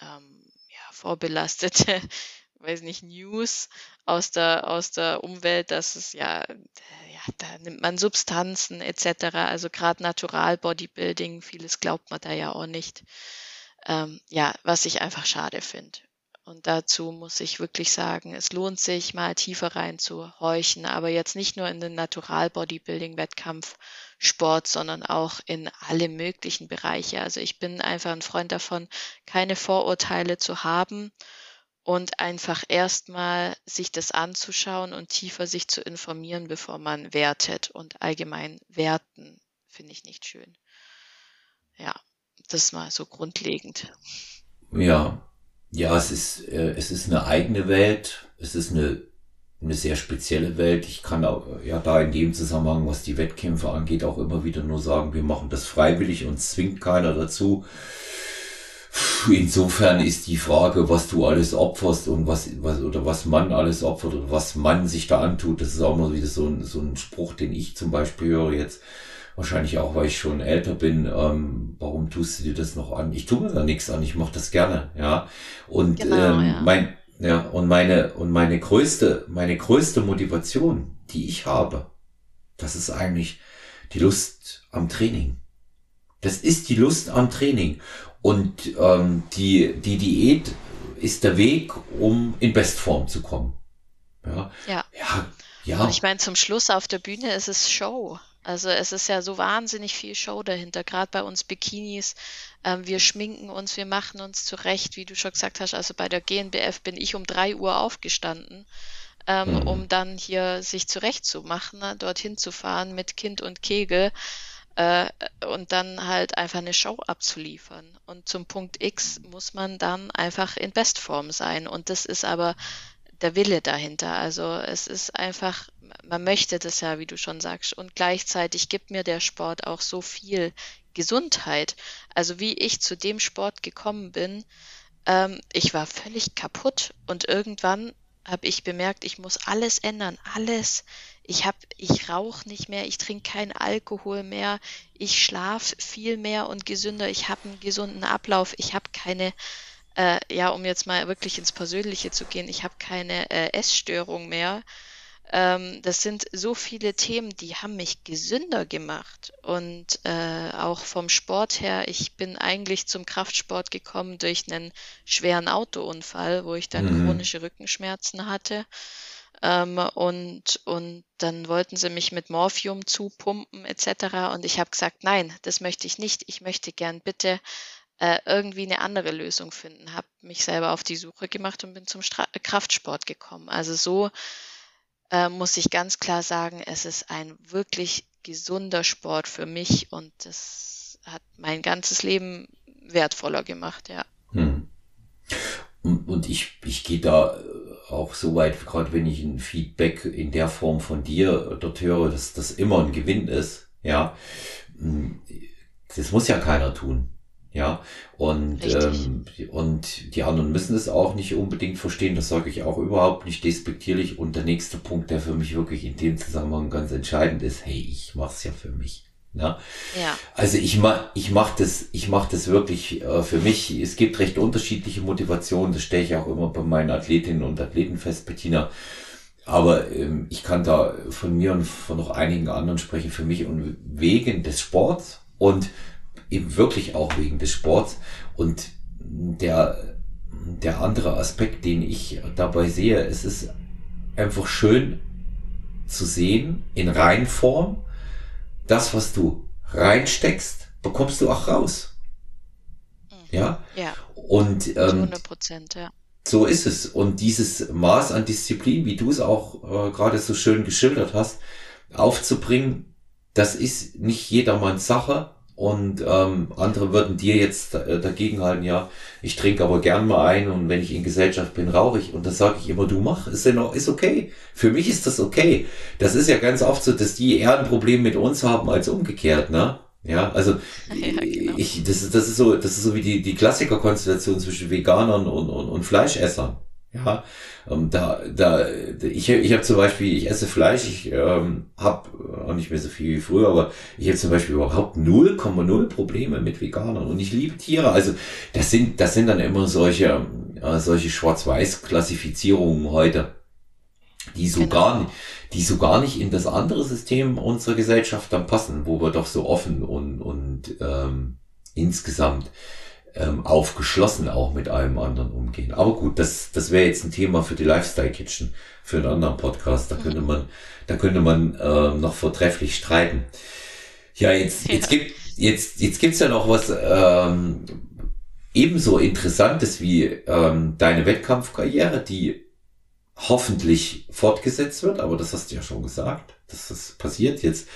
ähm, ja, vorbelastete, weiß nicht, News aus der, aus der Umwelt, dass es ja, ja, da nimmt man Substanzen etc. Also gerade Natural Bodybuilding, vieles glaubt man da ja auch nicht. Ähm, ja, was ich einfach schade finde. Und dazu muss ich wirklich sagen, es lohnt sich, mal tiefer reinzuhorchen, aber jetzt nicht nur in den Natural Bodybuilding Wettkampf Sport, sondern auch in alle möglichen Bereiche. Also ich bin einfach ein Freund davon, keine Vorurteile zu haben und einfach erstmal sich das anzuschauen und tiefer sich zu informieren, bevor man wertet und allgemein werten finde ich nicht schön. Ja, das mal so grundlegend. Ja, ja, es ist, äh, es ist eine eigene Welt. Es ist eine, eine sehr spezielle Welt. Ich kann auch, ja da in dem Zusammenhang, was die Wettkämpfe angeht, auch immer wieder nur sagen, wir machen das freiwillig und zwingt keiner dazu. Insofern ist die Frage, was du alles opferst und was, was, oder was man alles opfert oder was man sich da antut, das ist auch mal wieder so ein, so ein Spruch, den ich zum Beispiel höre jetzt. Wahrscheinlich auch, weil ich schon älter bin. Ähm, warum tust du dir das noch an? Ich tue mir da nichts an, ich mache das gerne, ja. Und genau, ähm, ja. mein, ja, und meine, und meine größte, meine größte Motivation, die ich habe, das ist eigentlich die Lust am Training. Das ist die Lust am Training. Und ähm, die, die Diät ist der Weg, um in Bestform zu kommen. Ja. Ja. ja, ja. Und ich meine, zum Schluss auf der Bühne ist es Show. Also es ist ja so wahnsinnig viel Show dahinter, gerade bei uns Bikinis. Ähm, wir schminken uns, wir machen uns zurecht, wie du schon gesagt hast. Also bei der GNBF bin ich um drei Uhr aufgestanden, ähm, mhm. um dann hier sich zurechtzumachen, ne, dorthin zu fahren mit Kind und Kegel äh, und dann halt einfach eine Show abzuliefern. Und zum Punkt X muss man dann einfach in Bestform sein. Und das ist aber der Wille dahinter. Also es ist einfach, man möchte das ja, wie du schon sagst. Und gleichzeitig gibt mir der Sport auch so viel Gesundheit. Also wie ich zu dem Sport gekommen bin, ähm, ich war völlig kaputt und irgendwann habe ich bemerkt, ich muss alles ändern, alles ich habe, ich rauche nicht mehr, ich trinke keinen Alkohol mehr, ich schlafe viel mehr und gesünder, ich habe einen gesunden Ablauf, ich habe keine, äh, ja, um jetzt mal wirklich ins Persönliche zu gehen, ich habe keine äh, Essstörung mehr. Ähm, das sind so viele Themen, die haben mich gesünder gemacht und äh, auch vom Sport her. Ich bin eigentlich zum Kraftsport gekommen durch einen schweren Autounfall, wo ich dann mhm. chronische Rückenschmerzen hatte. Ähm, und, und dann wollten sie mich mit Morphium zupumpen etc. Und ich habe gesagt, nein, das möchte ich nicht. Ich möchte gern bitte äh, irgendwie eine andere Lösung finden. Habe mich selber auf die Suche gemacht und bin zum Stra Kraftsport gekommen. Also so äh, muss ich ganz klar sagen, es ist ein wirklich gesunder Sport für mich und das hat mein ganzes Leben wertvoller gemacht, ja. Hm. Und, und ich, ich gehe da auch so weit, gerade wenn ich ein Feedback in der Form von dir dort höre, dass das immer ein Gewinn ist, ja. Hm, das muss ja keiner tun. Ja, und, ähm, und die anderen müssen es auch nicht unbedingt verstehen, das sage ich auch überhaupt nicht despektierlich. Und der nächste Punkt, der für mich wirklich in dem Zusammenhang ganz entscheidend ist, hey, ich mache es ja für mich. Ne? Ja. Also ich mach, ich mach das, ich mach das wirklich äh, für mich. Es gibt recht unterschiedliche Motivationen. Das stelle ich auch immer bei meinen Athletinnen und Athleten fest, Bettina. Aber ähm, ich kann da von mir und von noch einigen anderen sprechen. Für mich und wegen des Sports und eben wirklich auch wegen des Sports und der der andere Aspekt, den ich dabei sehe, es ist einfach schön zu sehen in Reinform das, was du reinsteckst, bekommst du auch raus. Mhm. Ja? Ja. Und ähm, 100 Prozent, ja. So ist es. Und dieses Maß an Disziplin, wie du es auch äh, gerade so schön geschildert hast, aufzubringen, das ist nicht jedermanns Sache. Und ähm, andere würden dir jetzt äh, dagegen halten, ja, ich trinke aber gern mal ein und wenn ich in Gesellschaft bin, rauche ich. Und das sage ich immer, du mach, ist, in, ist okay. Für mich ist das okay. Das ist ja ganz oft so, dass die eher ein Problem mit uns haben als umgekehrt, ne? Ja, also ja, genau. ich, das, ist, das ist so, das ist so wie die, die Klassikerkonstellation zwischen Veganern und, und, und Fleischessern. Ja, ähm, da, da, ich, ich habe zum Beispiel, ich esse Fleisch, ich ähm, habe auch nicht mehr so viel wie früher, aber ich habe zum Beispiel überhaupt 0,0 Probleme mit Veganern und ich liebe Tiere. Also das sind, das sind dann immer solche, äh, solche Schwarz-Weiß-Klassifizierungen heute, die so genau. gar nicht, die so gar nicht in das andere System unserer Gesellschaft dann passen, wo wir doch so offen und, und ähm, insgesamt ähm, aufgeschlossen auch mit allem anderen umgehen. Aber gut, das, das wäre jetzt ein Thema für die Lifestyle Kitchen, für einen anderen Podcast. Da könnte man, da könnte man äh, noch vortrefflich streiten. Ja, jetzt, jetzt gibt, jetzt, jetzt gibt's ja noch was ähm, ebenso Interessantes wie ähm, deine Wettkampfkarriere, die hoffentlich fortgesetzt wird, aber das hast du ja schon gesagt, dass das passiert jetzt.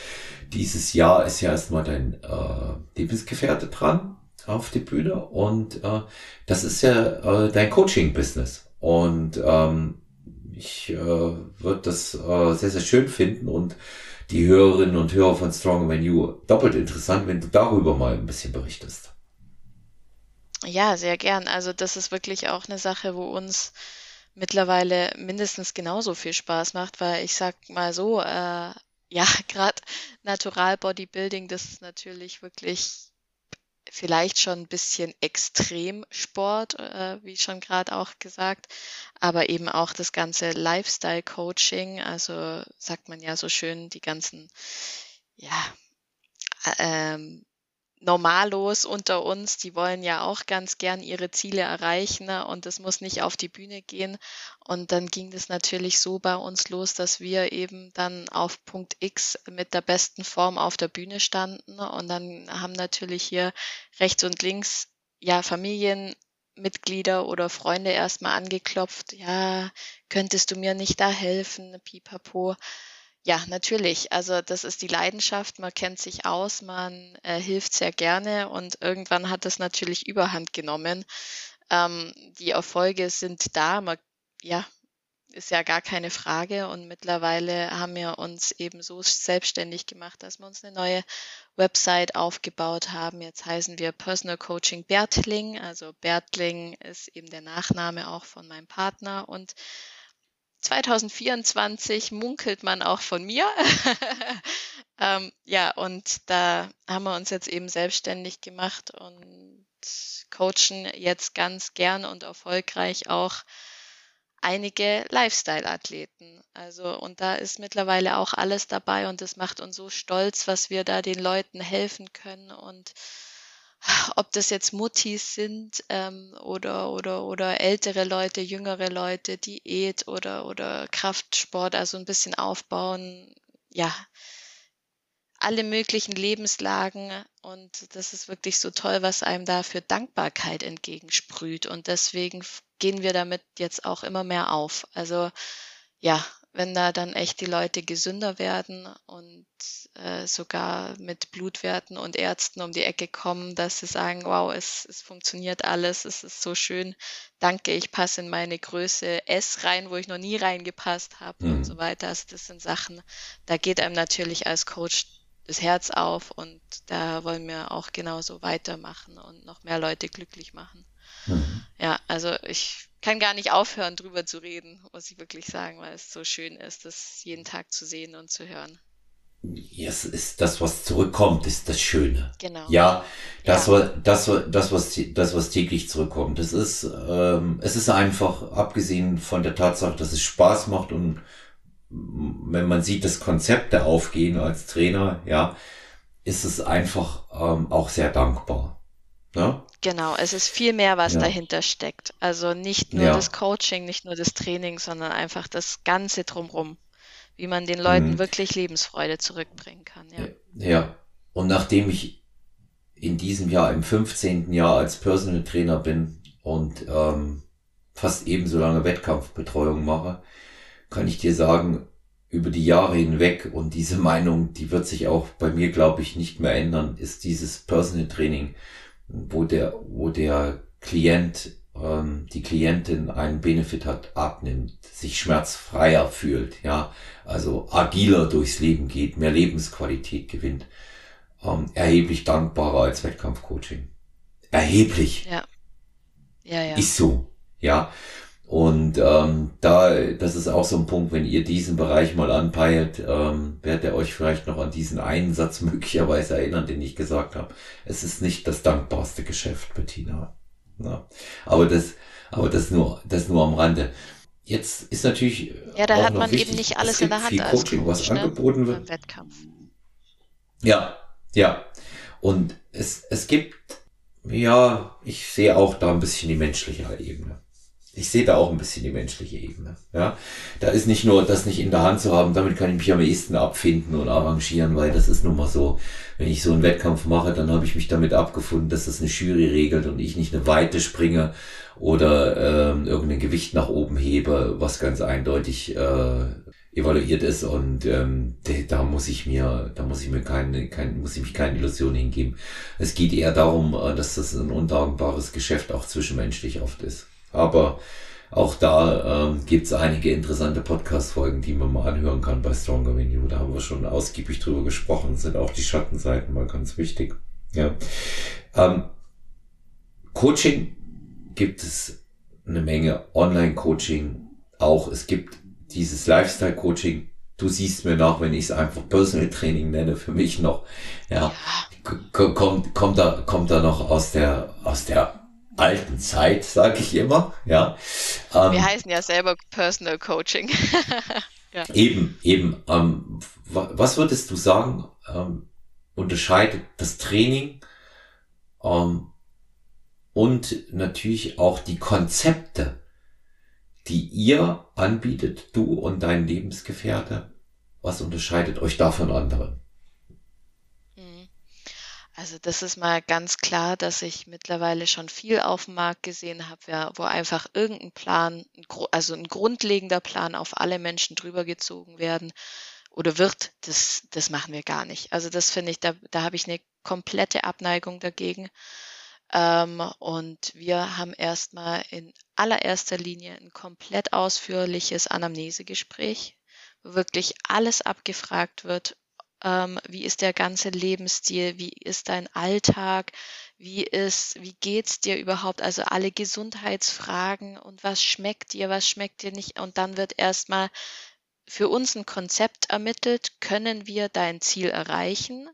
Dieses Jahr ist ja erstmal dein äh, Lebensgefährte dran auf die Bühne und äh, das ist ja äh, dein Coaching-Business. Und ähm, ich äh, würde das äh, sehr, sehr schön finden und die Hörerinnen und Hörer von Strong Menu doppelt interessant, wenn du darüber mal ein bisschen berichtest. Ja, sehr gern. Also das ist wirklich auch eine Sache, wo uns mittlerweile mindestens genauso viel Spaß macht, weil ich sag mal so, äh, ja, gerade Natural Bodybuilding, das ist natürlich wirklich vielleicht schon ein bisschen Extremsport, äh, wie schon gerade auch gesagt, aber eben auch das ganze Lifestyle-Coaching, also sagt man ja so schön, die ganzen, ja, ähm, Normalos unter uns, die wollen ja auch ganz gern ihre Ziele erreichen ne? und das muss nicht auf die Bühne gehen. Und dann ging das natürlich so bei uns los, dass wir eben dann auf Punkt X mit der besten Form auf der Bühne standen und dann haben natürlich hier rechts und links ja Familienmitglieder oder Freunde erstmal angeklopft, ja, könntest du mir nicht da helfen, pipapo. Ja, natürlich. Also das ist die Leidenschaft. Man kennt sich aus, man äh, hilft sehr gerne und irgendwann hat das natürlich Überhand genommen. Ähm, die Erfolge sind da. Man, ja, ist ja gar keine Frage. Und mittlerweile haben wir uns eben so selbstständig gemacht, dass wir uns eine neue Website aufgebaut haben. Jetzt heißen wir Personal Coaching Bertling. Also Bertling ist eben der Nachname auch von meinem Partner und 2024 munkelt man auch von mir. ähm, ja, und da haben wir uns jetzt eben selbstständig gemacht und coachen jetzt ganz gern und erfolgreich auch einige Lifestyle-Athleten. Also, und da ist mittlerweile auch alles dabei und das macht uns so stolz, was wir da den Leuten helfen können und ob das jetzt Muttis sind ähm, oder, oder, oder ältere Leute, jüngere Leute, Diät oder, oder Kraftsport, also ein bisschen aufbauen, ja, alle möglichen Lebenslagen und das ist wirklich so toll, was einem da für Dankbarkeit entgegensprüht. Und deswegen gehen wir damit jetzt auch immer mehr auf. Also ja, wenn da dann echt die Leute gesünder werden und äh, sogar mit Blutwerten und Ärzten um die Ecke kommen, dass sie sagen, wow, es, es funktioniert alles, es ist so schön, danke, ich passe in meine Größe S rein, wo ich noch nie reingepasst habe mhm. und so weiter. Also das sind Sachen, da geht einem natürlich als Coach das Herz auf und da wollen wir auch genauso weitermachen und noch mehr Leute glücklich machen. Mhm. Ja, also ich kann gar nicht aufhören, drüber zu reden, muss ich wirklich sagen, weil es so schön ist, das jeden Tag zu sehen und zu hören. Ja, es ist das, was zurückkommt, ist das Schöne. Genau. Ja, das, ja. das, das, was, das, was täglich zurückkommt. Das ist, ähm, es ist einfach, abgesehen von der Tatsache, dass es Spaß macht und wenn man sieht, dass Konzepte aufgehen als Trainer, ja, ist es einfach ähm, auch sehr dankbar. Ne? Genau, es ist viel mehr, was ja. dahinter steckt. Also nicht nur ja. das Coaching, nicht nur das Training, sondern einfach das Ganze drumherum, wie man den Leuten mhm. wirklich Lebensfreude zurückbringen kann. Ja. ja, und nachdem ich in diesem Jahr im 15. Jahr als Personal Trainer bin und ähm, fast ebenso lange Wettkampfbetreuung mache, kann ich dir sagen, über die Jahre hinweg und diese Meinung, die wird sich auch bei mir, glaube ich, nicht mehr ändern, ist dieses Personal Training wo der, wo der Klient, ähm, die Klientin einen Benefit hat, abnimmt, sich schmerzfreier fühlt, ja, also agiler durchs Leben geht, mehr Lebensqualität gewinnt, ähm, erheblich dankbarer als Wettkampfcoaching. Erheblich. Ja. Ja, ja. Ist so, ja. Und ähm, da, das ist auch so ein Punkt, wenn ihr diesen Bereich mal anpeilt, ähm, werdet ihr euch vielleicht noch an diesen einen Satz möglicherweise erinnern, den ich gesagt habe. Es ist nicht das dankbarste Geschäft, Bettina. Ja. Aber das, aber das nur, das nur am Rande. Jetzt ist natürlich. Ja, da hat man wichtig, eben nicht alles in der Hand. Viel Coaching, was ne? angeboten wird. Wettkampf. Ja, ja. Und es, es gibt, ja, ich sehe auch da ein bisschen die menschliche Ebene ich sehe da auch ein bisschen die menschliche Ebene. Ja, da ist nicht nur das nicht in der Hand zu haben, damit kann ich mich am ehesten abfinden und arrangieren, weil das ist nun mal so. Wenn ich so einen Wettkampf mache, dann habe ich mich damit abgefunden, dass das eine Jury regelt und ich nicht eine Weite springe oder ähm, irgendein Gewicht nach oben hebe, was ganz eindeutig äh, evaluiert ist und ähm, da muss ich mir, da muss ich mir keine, kein, muss ich mich keine Illusion hingeben. Es geht eher darum, äh, dass das ein undankbares Geschäft auch zwischenmenschlich oft ist. Aber auch da ähm, gibt einige interessante Podcast-Folgen, die man mal anhören kann bei Stronger Than You. Da haben wir schon ausgiebig drüber gesprochen. Das sind auch die Schattenseiten mal ganz wichtig. Ja. Ähm, Coaching gibt es eine Menge Online-Coaching auch. Es gibt dieses Lifestyle-Coaching. Du siehst mir nach, wenn ich es einfach Personal Training nenne, für mich noch. Ja, kommt, kommt da, kommt da noch aus der, aus der alten Zeit, sage ich immer. Ja. Ähm, Wir heißen ja selber Personal Coaching. ja. Eben, eben. Ähm, was würdest du sagen, ähm, unterscheidet das Training ähm, und natürlich auch die Konzepte, die ihr anbietet, du und dein Lebensgefährte? Was unterscheidet euch da von anderen? Also das ist mal ganz klar, dass ich mittlerweile schon viel auf dem Markt gesehen habe, wo einfach irgendein Plan, also ein grundlegender Plan auf alle Menschen drüber gezogen werden oder wird. Das, das machen wir gar nicht. Also das finde ich, da, da habe ich eine komplette Abneigung dagegen. Ähm, und wir haben erstmal in allererster Linie ein komplett ausführliches Anamnesegespräch, wo wirklich alles abgefragt wird. Ähm, wie ist der ganze Lebensstil? Wie ist dein Alltag? Wie ist, wie geht's dir überhaupt? Also alle Gesundheitsfragen und was schmeckt dir, was schmeckt dir nicht? Und dann wird erstmal für uns ein Konzept ermittelt. Können wir dein Ziel erreichen?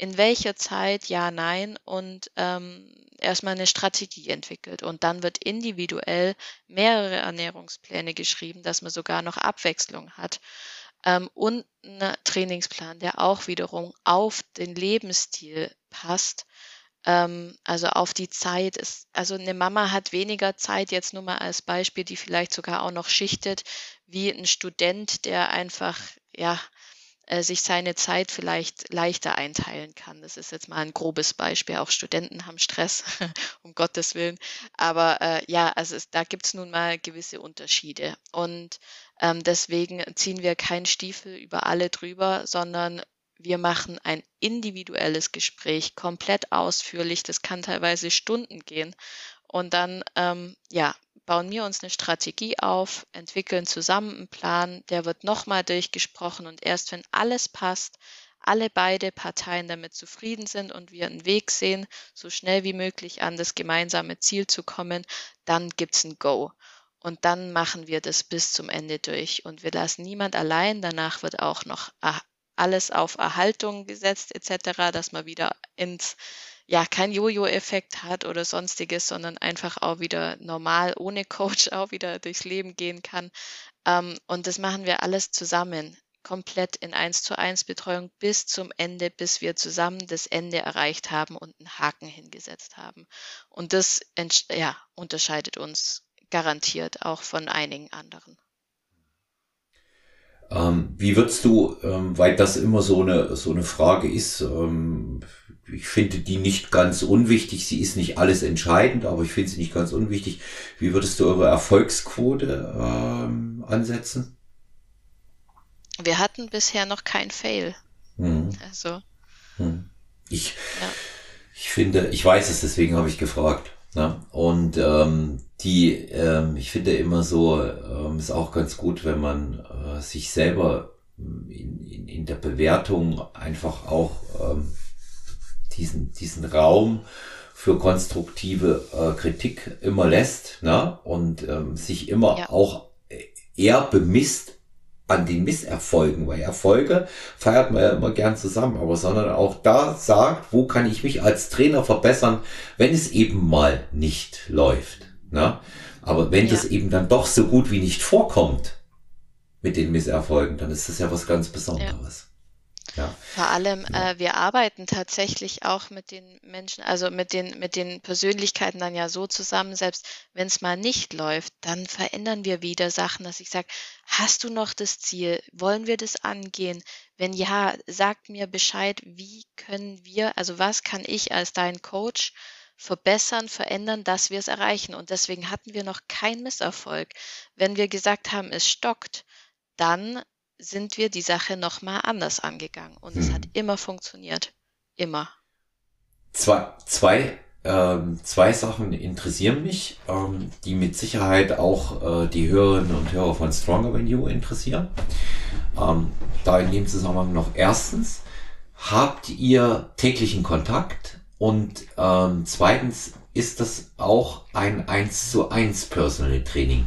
in welcher Zeit, ja, nein und ähm, erstmal eine Strategie entwickelt. Und dann wird individuell mehrere Ernährungspläne geschrieben, dass man sogar noch Abwechslung hat. Ähm, und ein Trainingsplan, der auch wiederum auf den Lebensstil passt. Ähm, also auf die Zeit ist, also eine Mama hat weniger Zeit, jetzt nur mal als Beispiel, die vielleicht sogar auch noch schichtet, wie ein Student, der einfach, ja, äh, sich seine Zeit vielleicht leichter einteilen kann. Das ist jetzt mal ein grobes Beispiel. Auch Studenten haben Stress, um Gottes Willen. Aber äh, ja, also es, da gibt es nun mal gewisse Unterschiede. Und ähm, deswegen ziehen wir keinen Stiefel über alle drüber, sondern wir machen ein individuelles Gespräch, komplett ausführlich. Das kann teilweise Stunden gehen. Und dann, ähm, ja, bauen wir uns eine Strategie auf, entwickeln zusammen einen Plan, der wird nochmal durchgesprochen und erst wenn alles passt, alle beide Parteien damit zufrieden sind und wir einen Weg sehen, so schnell wie möglich an das gemeinsame Ziel zu kommen, dann gibt's ein Go. Und dann machen wir das bis zum Ende durch. Und wir lassen niemand allein. Danach wird auch noch alles auf Erhaltung gesetzt etc., dass man wieder ins ja, kein Jojo-Effekt hat oder sonstiges, sondern einfach auch wieder normal ohne Coach auch wieder durchs Leben gehen kann. Ähm, und das machen wir alles zusammen, komplett in 1 zu 1 Betreuung bis zum Ende, bis wir zusammen das Ende erreicht haben und einen Haken hingesetzt haben. Und das ja, unterscheidet uns garantiert auch von einigen anderen. Ähm, wie würdest du, ähm, weil das immer so eine, so eine Frage ist, ähm, ich finde die nicht ganz unwichtig. Sie ist nicht alles entscheidend, aber ich finde sie nicht ganz unwichtig. Wie würdest du eure Erfolgsquote ähm, ansetzen? Wir hatten bisher noch kein Fail. Hm. Also. Hm. Ich, ja. ich finde, ich weiß es, deswegen habe ich gefragt. Ne? Und ähm, die, ähm, ich finde immer so, ähm, ist auch ganz gut, wenn man äh, sich selber in, in, in der Bewertung einfach auch ähm, diesen, diesen Raum für konstruktive äh, Kritik immer lässt ne? und ähm, sich immer ja. auch eher bemisst an den Misserfolgen, weil Erfolge feiert man ja immer gern zusammen, aber sondern auch da sagt, wo kann ich mich als Trainer verbessern, wenn es eben mal nicht läuft. Ne? Aber wenn ja. das eben dann doch so gut wie nicht vorkommt mit den Misserfolgen, dann ist das ja was ganz Besonderes. Ja. Ja. Vor allem, äh, wir arbeiten tatsächlich auch mit den Menschen, also mit den, mit den Persönlichkeiten dann ja so zusammen, selbst wenn es mal nicht läuft, dann verändern wir wieder Sachen, dass ich sage, hast du noch das Ziel? Wollen wir das angehen? Wenn ja, sagt mir Bescheid, wie können wir, also was kann ich als dein Coach verbessern, verändern, dass wir es erreichen. Und deswegen hatten wir noch keinen Misserfolg. Wenn wir gesagt haben, es stockt, dann sind wir die Sache nochmal anders angegangen. Und hm. es hat mhm. immer funktioniert. Immer. Zwei, zwei, ähm, zwei Sachen interessieren mich, ähm, die mit Sicherheit auch äh, die Hörerinnen und Hörer von Stronger Than You interessieren. Ähm, da in dem Zusammenhang noch erstens, habt ihr täglichen Kontakt? Und ähm, zweitens, ist das auch ein 1 zu 1 Personal Training.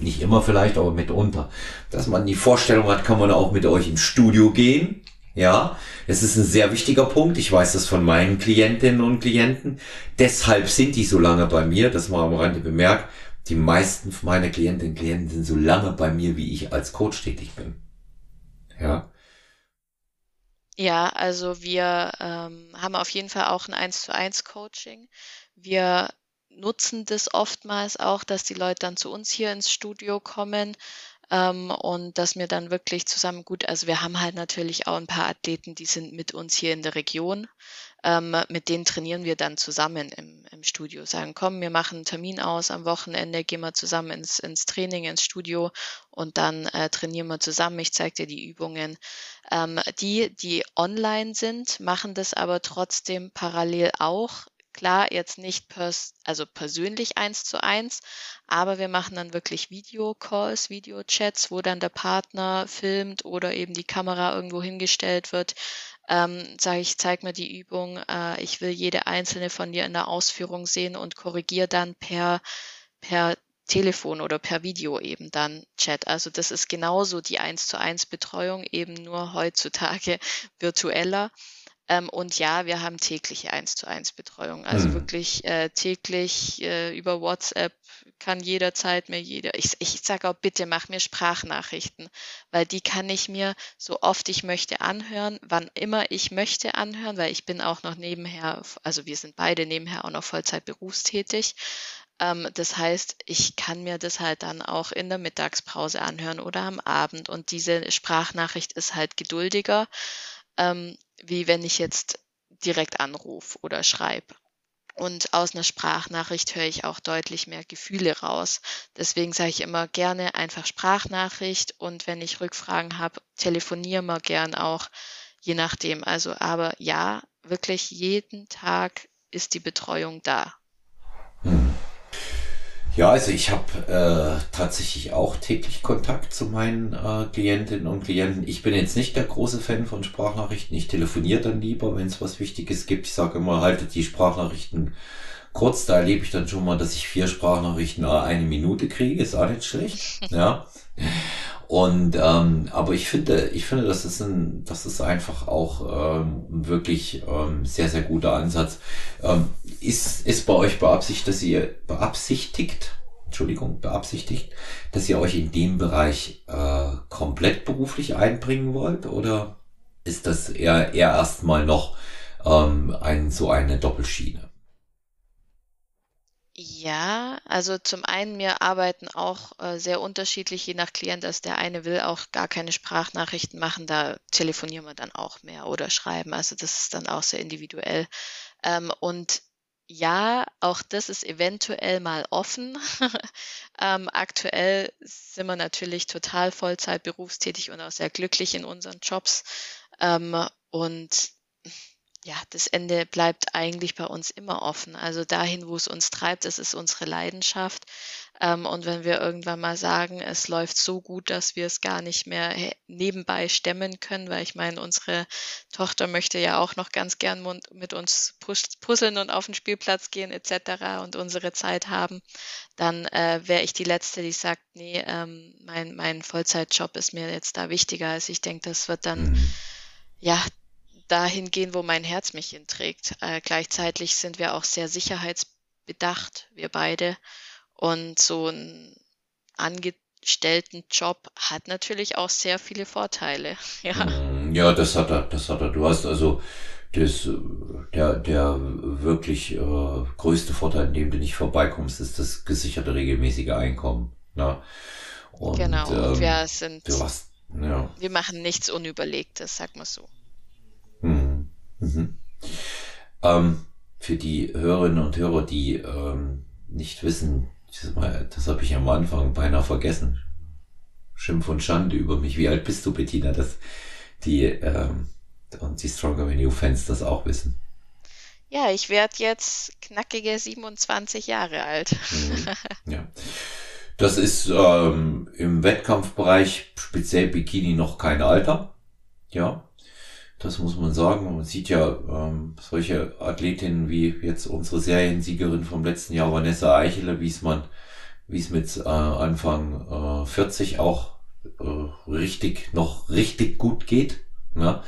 Nicht immer vielleicht, aber mitunter. Dass man die Vorstellung hat, kann man auch mit euch ins Studio gehen. Ja, es ist ein sehr wichtiger Punkt. Ich weiß das von meinen Klientinnen und Klienten. Deshalb sind die so lange bei mir, das mal am Rande bemerkt. Die meisten meiner Klientinnen und Klienten sind so lange bei mir, wie ich als Coach tätig bin. Ja. Ja, also wir ähm, haben auf jeden Fall auch ein 1 zu 1 Coaching. Wir nutzen das oftmals auch, dass die Leute dann zu uns hier ins Studio kommen ähm, und dass wir dann wirklich zusammen gut, also wir haben halt natürlich auch ein paar Athleten, die sind mit uns hier in der Region. Ähm, mit denen trainieren wir dann zusammen im, im Studio. Sagen, komm, wir machen einen Termin aus am Wochenende, gehen wir zusammen ins, ins Training, ins Studio und dann äh, trainieren wir zusammen. Ich zeige dir die Übungen. Ähm, die, die online sind, machen das aber trotzdem parallel auch Klar, jetzt nicht pers also persönlich eins zu eins, aber wir machen dann wirklich Videocalls, Videochats, wo dann der Partner filmt oder eben die Kamera irgendwo hingestellt wird. Ähm, sage ich, zeig mir die Übung, äh, ich will jede einzelne von dir in der Ausführung sehen und korrigiere dann per, per Telefon oder per Video eben dann Chat. Also das ist genauso die eins zu eins Betreuung, eben nur heutzutage virtueller. Ähm, und ja, wir haben tägliche 1 zu 1 Betreuung. Also mhm. wirklich äh, täglich äh, über WhatsApp kann jederzeit mir jeder. Ich, ich sage auch, bitte mach mir Sprachnachrichten, weil die kann ich mir so oft ich möchte anhören, wann immer ich möchte anhören, weil ich bin auch noch nebenher, also wir sind beide nebenher auch noch Vollzeit berufstätig. Ähm, das heißt, ich kann mir das halt dann auch in der Mittagspause anhören oder am Abend. Und diese Sprachnachricht ist halt geduldiger ähm, wie wenn ich jetzt direkt anrufe oder schreibe. Und aus einer Sprachnachricht höre ich auch deutlich mehr Gefühle raus. Deswegen sage ich immer gerne einfach Sprachnachricht und wenn ich Rückfragen habe, telefonieren wir gern auch, je nachdem. Also, aber ja, wirklich jeden Tag ist die Betreuung da. Ja, also ich habe äh, tatsächlich auch täglich Kontakt zu meinen äh, Klientinnen und Klienten. Ich bin jetzt nicht der große Fan von Sprachnachrichten. Ich telefoniere dann lieber, wenn es was Wichtiges gibt. Ich sage immer, haltet die Sprachnachrichten kurz. Da erlebe ich dann schon mal, dass ich vier Sprachnachrichten eine Minute kriege. Ist auch nicht schlecht. Ja. Und ähm, aber ich finde, ich finde, das ist ein, das ist einfach auch ähm, wirklich ähm, sehr, sehr guter Ansatz. Ähm, ist, ist bei euch beabsichtigt, dass ihr beabsichtigt, Entschuldigung, beabsichtigt, dass ihr euch in dem Bereich äh, komplett beruflich einbringen wollt? Oder ist das eher, eher erstmal noch ähm, ein, so eine Doppelschiene? Ja, also zum einen, wir arbeiten auch äh, sehr unterschiedlich, je nach Klient. Also der eine will auch gar keine Sprachnachrichten machen, da telefonieren wir dann auch mehr oder schreiben. Also das ist dann auch sehr individuell. Ähm, und ja, auch das ist eventuell mal offen. ähm, aktuell sind wir natürlich total Vollzeit berufstätig und auch sehr glücklich in unseren Jobs. Ähm, und ja, das Ende bleibt eigentlich bei uns immer offen. Also dahin, wo es uns treibt, das ist unsere Leidenschaft. Ähm, und wenn wir irgendwann mal sagen, es läuft so gut, dass wir es gar nicht mehr nebenbei stemmen können, weil ich meine, unsere Tochter möchte ja auch noch ganz gern mit uns puzzeln und auf den Spielplatz gehen etc. und unsere Zeit haben, dann äh, wäre ich die Letzte, die sagt, nee, ähm, mein, mein Vollzeitjob ist mir jetzt da wichtiger. Also ich denke, das wird dann mhm. ja dahin gehen, wo mein Herz mich hinträgt. Äh, gleichzeitig sind wir auch sehr sicherheitsbedacht, wir beide. Und so ein angestellten Job hat natürlich auch sehr viele Vorteile. Ja, mm, ja das hat er, das hat er. Du hast also das, der, der wirklich äh, größte Vorteil, in dem du nicht vorbeikommst, ist das gesicherte regelmäßige Einkommen. Ne? Und, genau, ähm, wir sind, hast, ja. wir machen nichts Unüberlegtes, sag mal so. Mhm. Ähm, für die Hörerinnen und Hörer, die ähm, nicht wissen, das habe ich am Anfang beinahe vergessen. Schimpf und Schande über mich. Wie alt bist du, Bettina? Das, die, ähm, und die Stronger You Fans das auch wissen. Ja, ich werde jetzt knackige 27 Jahre alt. Mhm. Ja. Das ist ähm, im Wettkampfbereich, speziell Bikini, noch kein Alter. Ja. Das muss man sagen. Man sieht ja ähm, solche Athletinnen wie jetzt unsere Seriensiegerin vom letzten Jahr, Vanessa Eichele, wie es man, wie es mit äh, Anfang äh, 40 auch äh, richtig, noch richtig gut geht. Ne?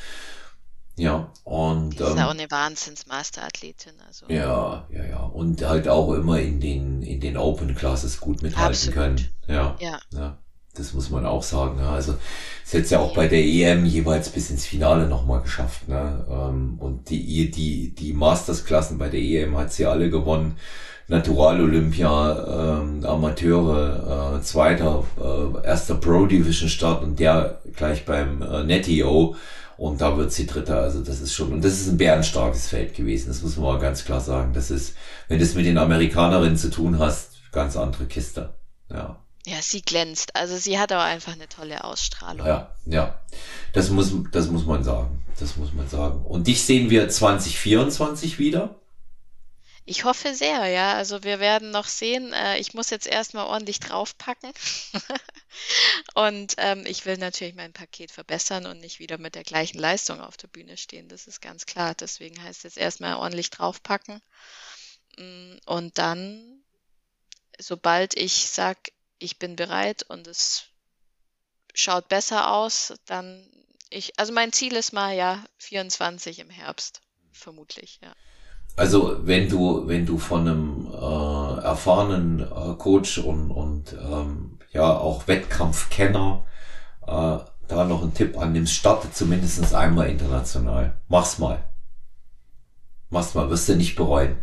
Ja, und. Die ist ähm, auch eine Wahnsinns-Masterathletin. Also. Ja, ja, ja. Und halt auch immer in den, in den Open Classes gut mithalten Absolut. können. Ja. ja. ja. Das muss man auch sagen. Ja. Also es hat ja auch bei der EM jeweils bis ins Finale nochmal geschafft. Ne? Ähm, und die, die, die Masters-Klassen bei der EM hat sie alle gewonnen. Natural Olympia, ähm, Amateure, äh, zweiter, äh, erster Pro Division Start und der gleich beim äh, NetEO und da wird sie Dritter. Also das ist schon, und das ist ein bärenstarkes Feld gewesen. Das muss man mal ganz klar sagen. Das ist, wenn du es mit den Amerikanerinnen zu tun hast, ganz andere Kiste. Ja. Ja, sie glänzt. Also sie hat auch einfach eine tolle Ausstrahlung. Ja, ja. Das muss, das muss man sagen. Das muss man sagen. Und dich sehen wir 2024 wieder? Ich hoffe sehr, ja. Also wir werden noch sehen. Äh, ich muss jetzt erstmal ordentlich draufpacken. und ähm, ich will natürlich mein Paket verbessern und nicht wieder mit der gleichen Leistung auf der Bühne stehen. Das ist ganz klar. Deswegen heißt es jetzt erstmal ordentlich draufpacken. Mm, und dann, sobald ich sage, ich bin bereit und es schaut besser aus, dann ich, also mein Ziel ist mal ja 24 im Herbst, vermutlich, ja. Also wenn du, wenn du von einem äh, erfahrenen äh, Coach und, und ähm, ja auch Wettkampfkenner äh, da noch einen Tipp annimmst, starte zumindest einmal international. Mach's mal. Mach's mal, wirst du nicht bereuen.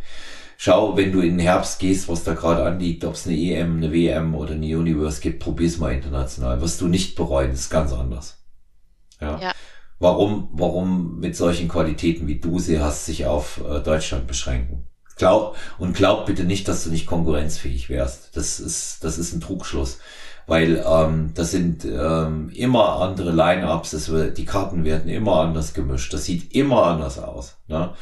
Schau, wenn du in den Herbst gehst, was da gerade anliegt, ob es eine EM, eine WM oder eine Universe gibt, probier's mal international. Wirst du nicht bereuen, ist ganz anders. Ja. ja warum, warum mit solchen Qualitäten wie du sie hast, sich auf äh, Deutschland beschränken. Glaub, und glaub bitte nicht, dass du nicht konkurrenzfähig wärst. Das ist, das ist ein Trugschluss. Weil ähm, das sind ähm, immer andere Line-Ups, die Karten werden immer anders gemischt. Das sieht immer anders aus. Ne?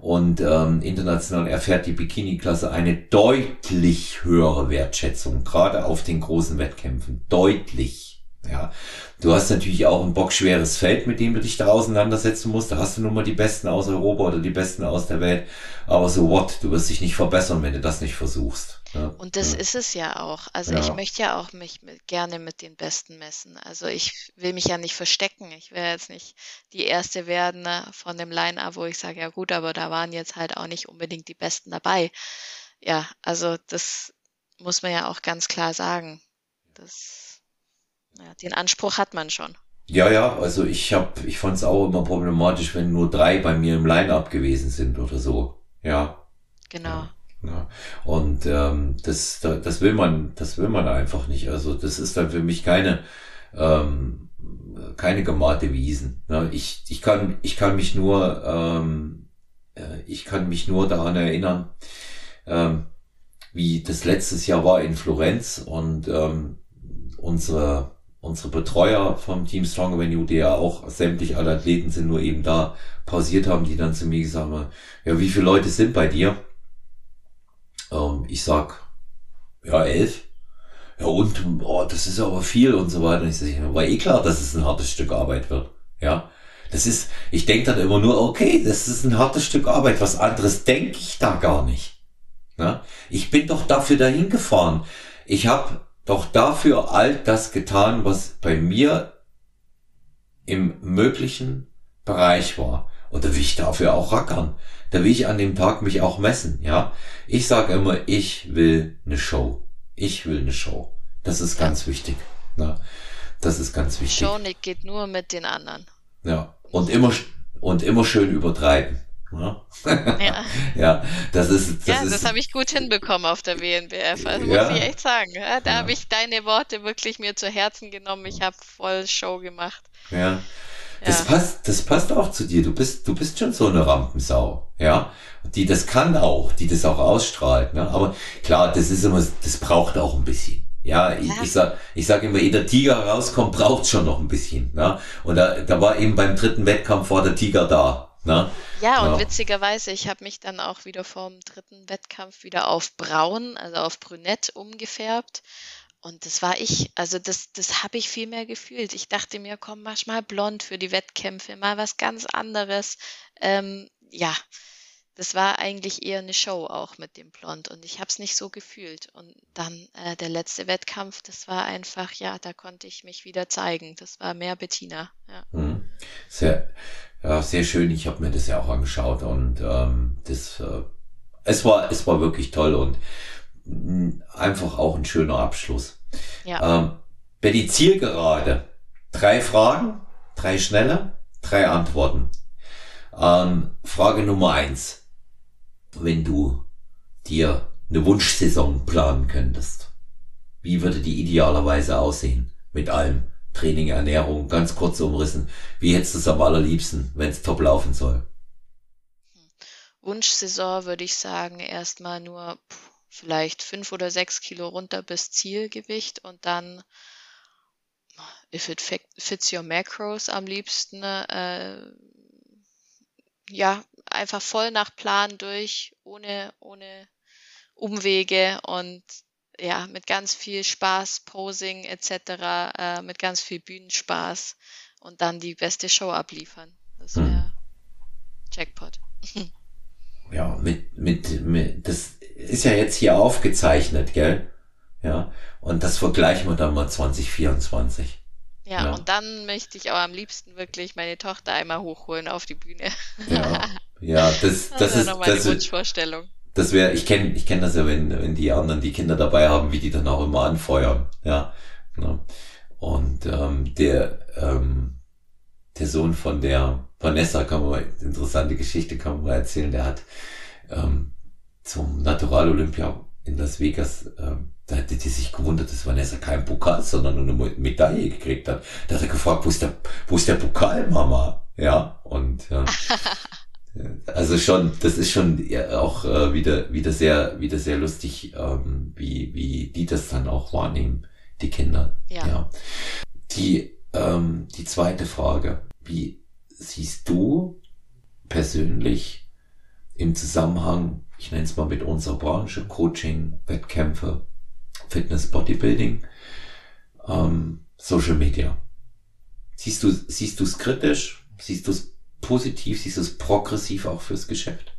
Und ähm, international erfährt die Bikini-Klasse eine deutlich höhere Wertschätzung, gerade auf den großen Wettkämpfen. Deutlich. Ja, du hast natürlich auch ein bockschweres Feld, mit dem du dich da auseinandersetzen musst. Da hast du nun mal die Besten aus Europa oder die Besten aus der Welt. Aber so what? Du wirst dich nicht verbessern, wenn du das nicht versuchst. Ja, und das ja. ist es ja auch. Also ja. ich möchte ja auch mich mit, gerne mit den Besten messen. Also ich will mich ja nicht verstecken. Ich will jetzt nicht die Erste werden ne, von dem Line-Up, wo ich sage, ja gut, aber da waren jetzt halt auch nicht unbedingt die Besten dabei. Ja, also das muss man ja auch ganz klar sagen. Das ja, den Anspruch hat man schon. Ja, ja, also ich habe, ich fand es auch immer problematisch, wenn nur drei bei mir im Line-up gewesen sind oder so. Ja. Genau. Ja. Und ähm, das, das will man, das will man einfach nicht. Also das ist dann für mich keine, ähm, keine gemalte Wiesen. Ne? Ich, ich kann, ich kann mich nur, ähm, äh, ich kann mich nur daran erinnern, ähm, wie das letztes Jahr war in Florenz und ähm, unsere unsere Betreuer vom Team Stronger When You, die ja auch sämtlich alle Athleten sind, nur eben da pausiert haben, die dann zu mir gesagt haben, ja, wie viele Leute sind bei dir? Ähm, ich sag, ja, elf. Ja, und, oh, das ist aber viel und so weiter. Und ich sage, war eh klar, dass es ein hartes Stück Arbeit wird. Ja. Das ist, ich denke dann immer nur, okay, das ist ein hartes Stück Arbeit. Was anderes denke ich da gar nicht. Ja? Ich bin doch dafür dahin gefahren. Ich habe doch dafür all das getan, was bei mir im möglichen Bereich war. Und da will ich dafür auch rackern. Da will ich an dem Tag mich auch messen, ja. Ich sage immer, ich will eine Show. Ich will eine Show. Das ist ganz wichtig. Na, das ist ganz wichtig. Show geht nur mit den anderen. Ja. Und immer, und immer schön übertreiben. Ja. ja. ja, das ist. Das ja, das habe ich gut hinbekommen auf der WNBF. Also ja. muss ich echt sagen. Ja, da habe ich deine Worte wirklich mir zu Herzen genommen. Ich habe voll Show gemacht. Ja. Das passt, das passt auch zu dir. Du bist, du bist schon so eine Rampensau, ja, die das kann auch, die das auch ausstrahlt. Ne? Aber klar, das ist immer, das braucht auch ein bisschen. Ja, ich, ich sag, ich sag immer, ehe der Tiger rauskommt, braucht schon noch ein bisschen. Ne? Und da, da war eben beim dritten Wettkampf war der Tiger da. Na? Ja, und ja. witzigerweise, ich habe mich dann auch wieder vor dem dritten Wettkampf wieder auf braun, also auf brünett umgefärbt. Und das war ich. Also das, das habe ich viel mehr gefühlt. Ich dachte mir, komm, mach mal blond für die Wettkämpfe, mal was ganz anderes. Ähm, ja, das war eigentlich eher eine Show auch mit dem Blond und ich habe es nicht so gefühlt. Und dann äh, der letzte Wettkampf, das war einfach, ja, da konnte ich mich wieder zeigen. Das war mehr Bettina. Ja. Mhm. Sehr, ja, sehr schön. Ich habe mir das ja auch angeschaut und ähm, das, äh, es war, es war wirklich toll und einfach auch ein schöner Abschluss. Ja. Ähm, bei die Zielgerade. Drei Fragen, drei schnelle, drei Antworten. Ähm, Frage Nummer eins. Wenn du dir eine Wunschsaison planen könntest, wie würde die idealerweise aussehen? Mit allem. Training, Ernährung, ganz kurz umrissen. Wie hättest du es am allerliebsten, wenn es top laufen soll? Wunschsaison würde ich sagen, erstmal nur vielleicht fünf oder sechs Kilo runter bis Zielgewicht und dann, if it fits your macros am liebsten, äh, ja, einfach voll nach Plan durch, ohne, ohne Umwege und ja, mit ganz viel Spaß, Posing etc., äh, mit ganz viel Bühnenspaß und dann die beste Show abliefern. Das wäre hm. Jackpot. ja, mit, mit, mit, das ist ja jetzt hier aufgezeichnet, gell? Ja, und das vergleichen wir dann mal 2024. Ja, ja, und dann möchte ich auch am liebsten wirklich meine Tochter einmal hochholen auf die Bühne. Ja, ja das, das, ist, das, Wunschvorstellung. Das wäre, ich kenne ich kenn das ja, wenn, wenn die anderen die Kinder dabei haben, wie die dann auch immer anfeuern. Ja. ja. Und ähm, der, ähm, der Sohn von der Vanessa, kann man interessante Geschichte kann man mal erzählen, der hat ähm, zum Natural Olympia in Las Vegas, ähm, da hätte die sich gewundert, dass Vanessa keinen Pokal, sondern nur eine Medaille gekriegt hat. Da hat er gefragt, wo ist der, wo ist der Pokal, Mama? Ja, und ja. also schon, das ist schon auch äh, wieder, wieder sehr, wieder sehr lustig, ähm, wie, wie die das dann auch wahrnehmen, die Kinder. Ja. ja. Die, ähm, die zweite Frage. Wie siehst du persönlich im Zusammenhang, ich nenne es mal mit unserer Branche, Coaching, Wettkämpfe, Fitness, Bodybuilding, ähm, Social Media? Siehst du, siehst du es kritisch? Siehst du es positiv? Siehst du es progressiv auch fürs Geschäft?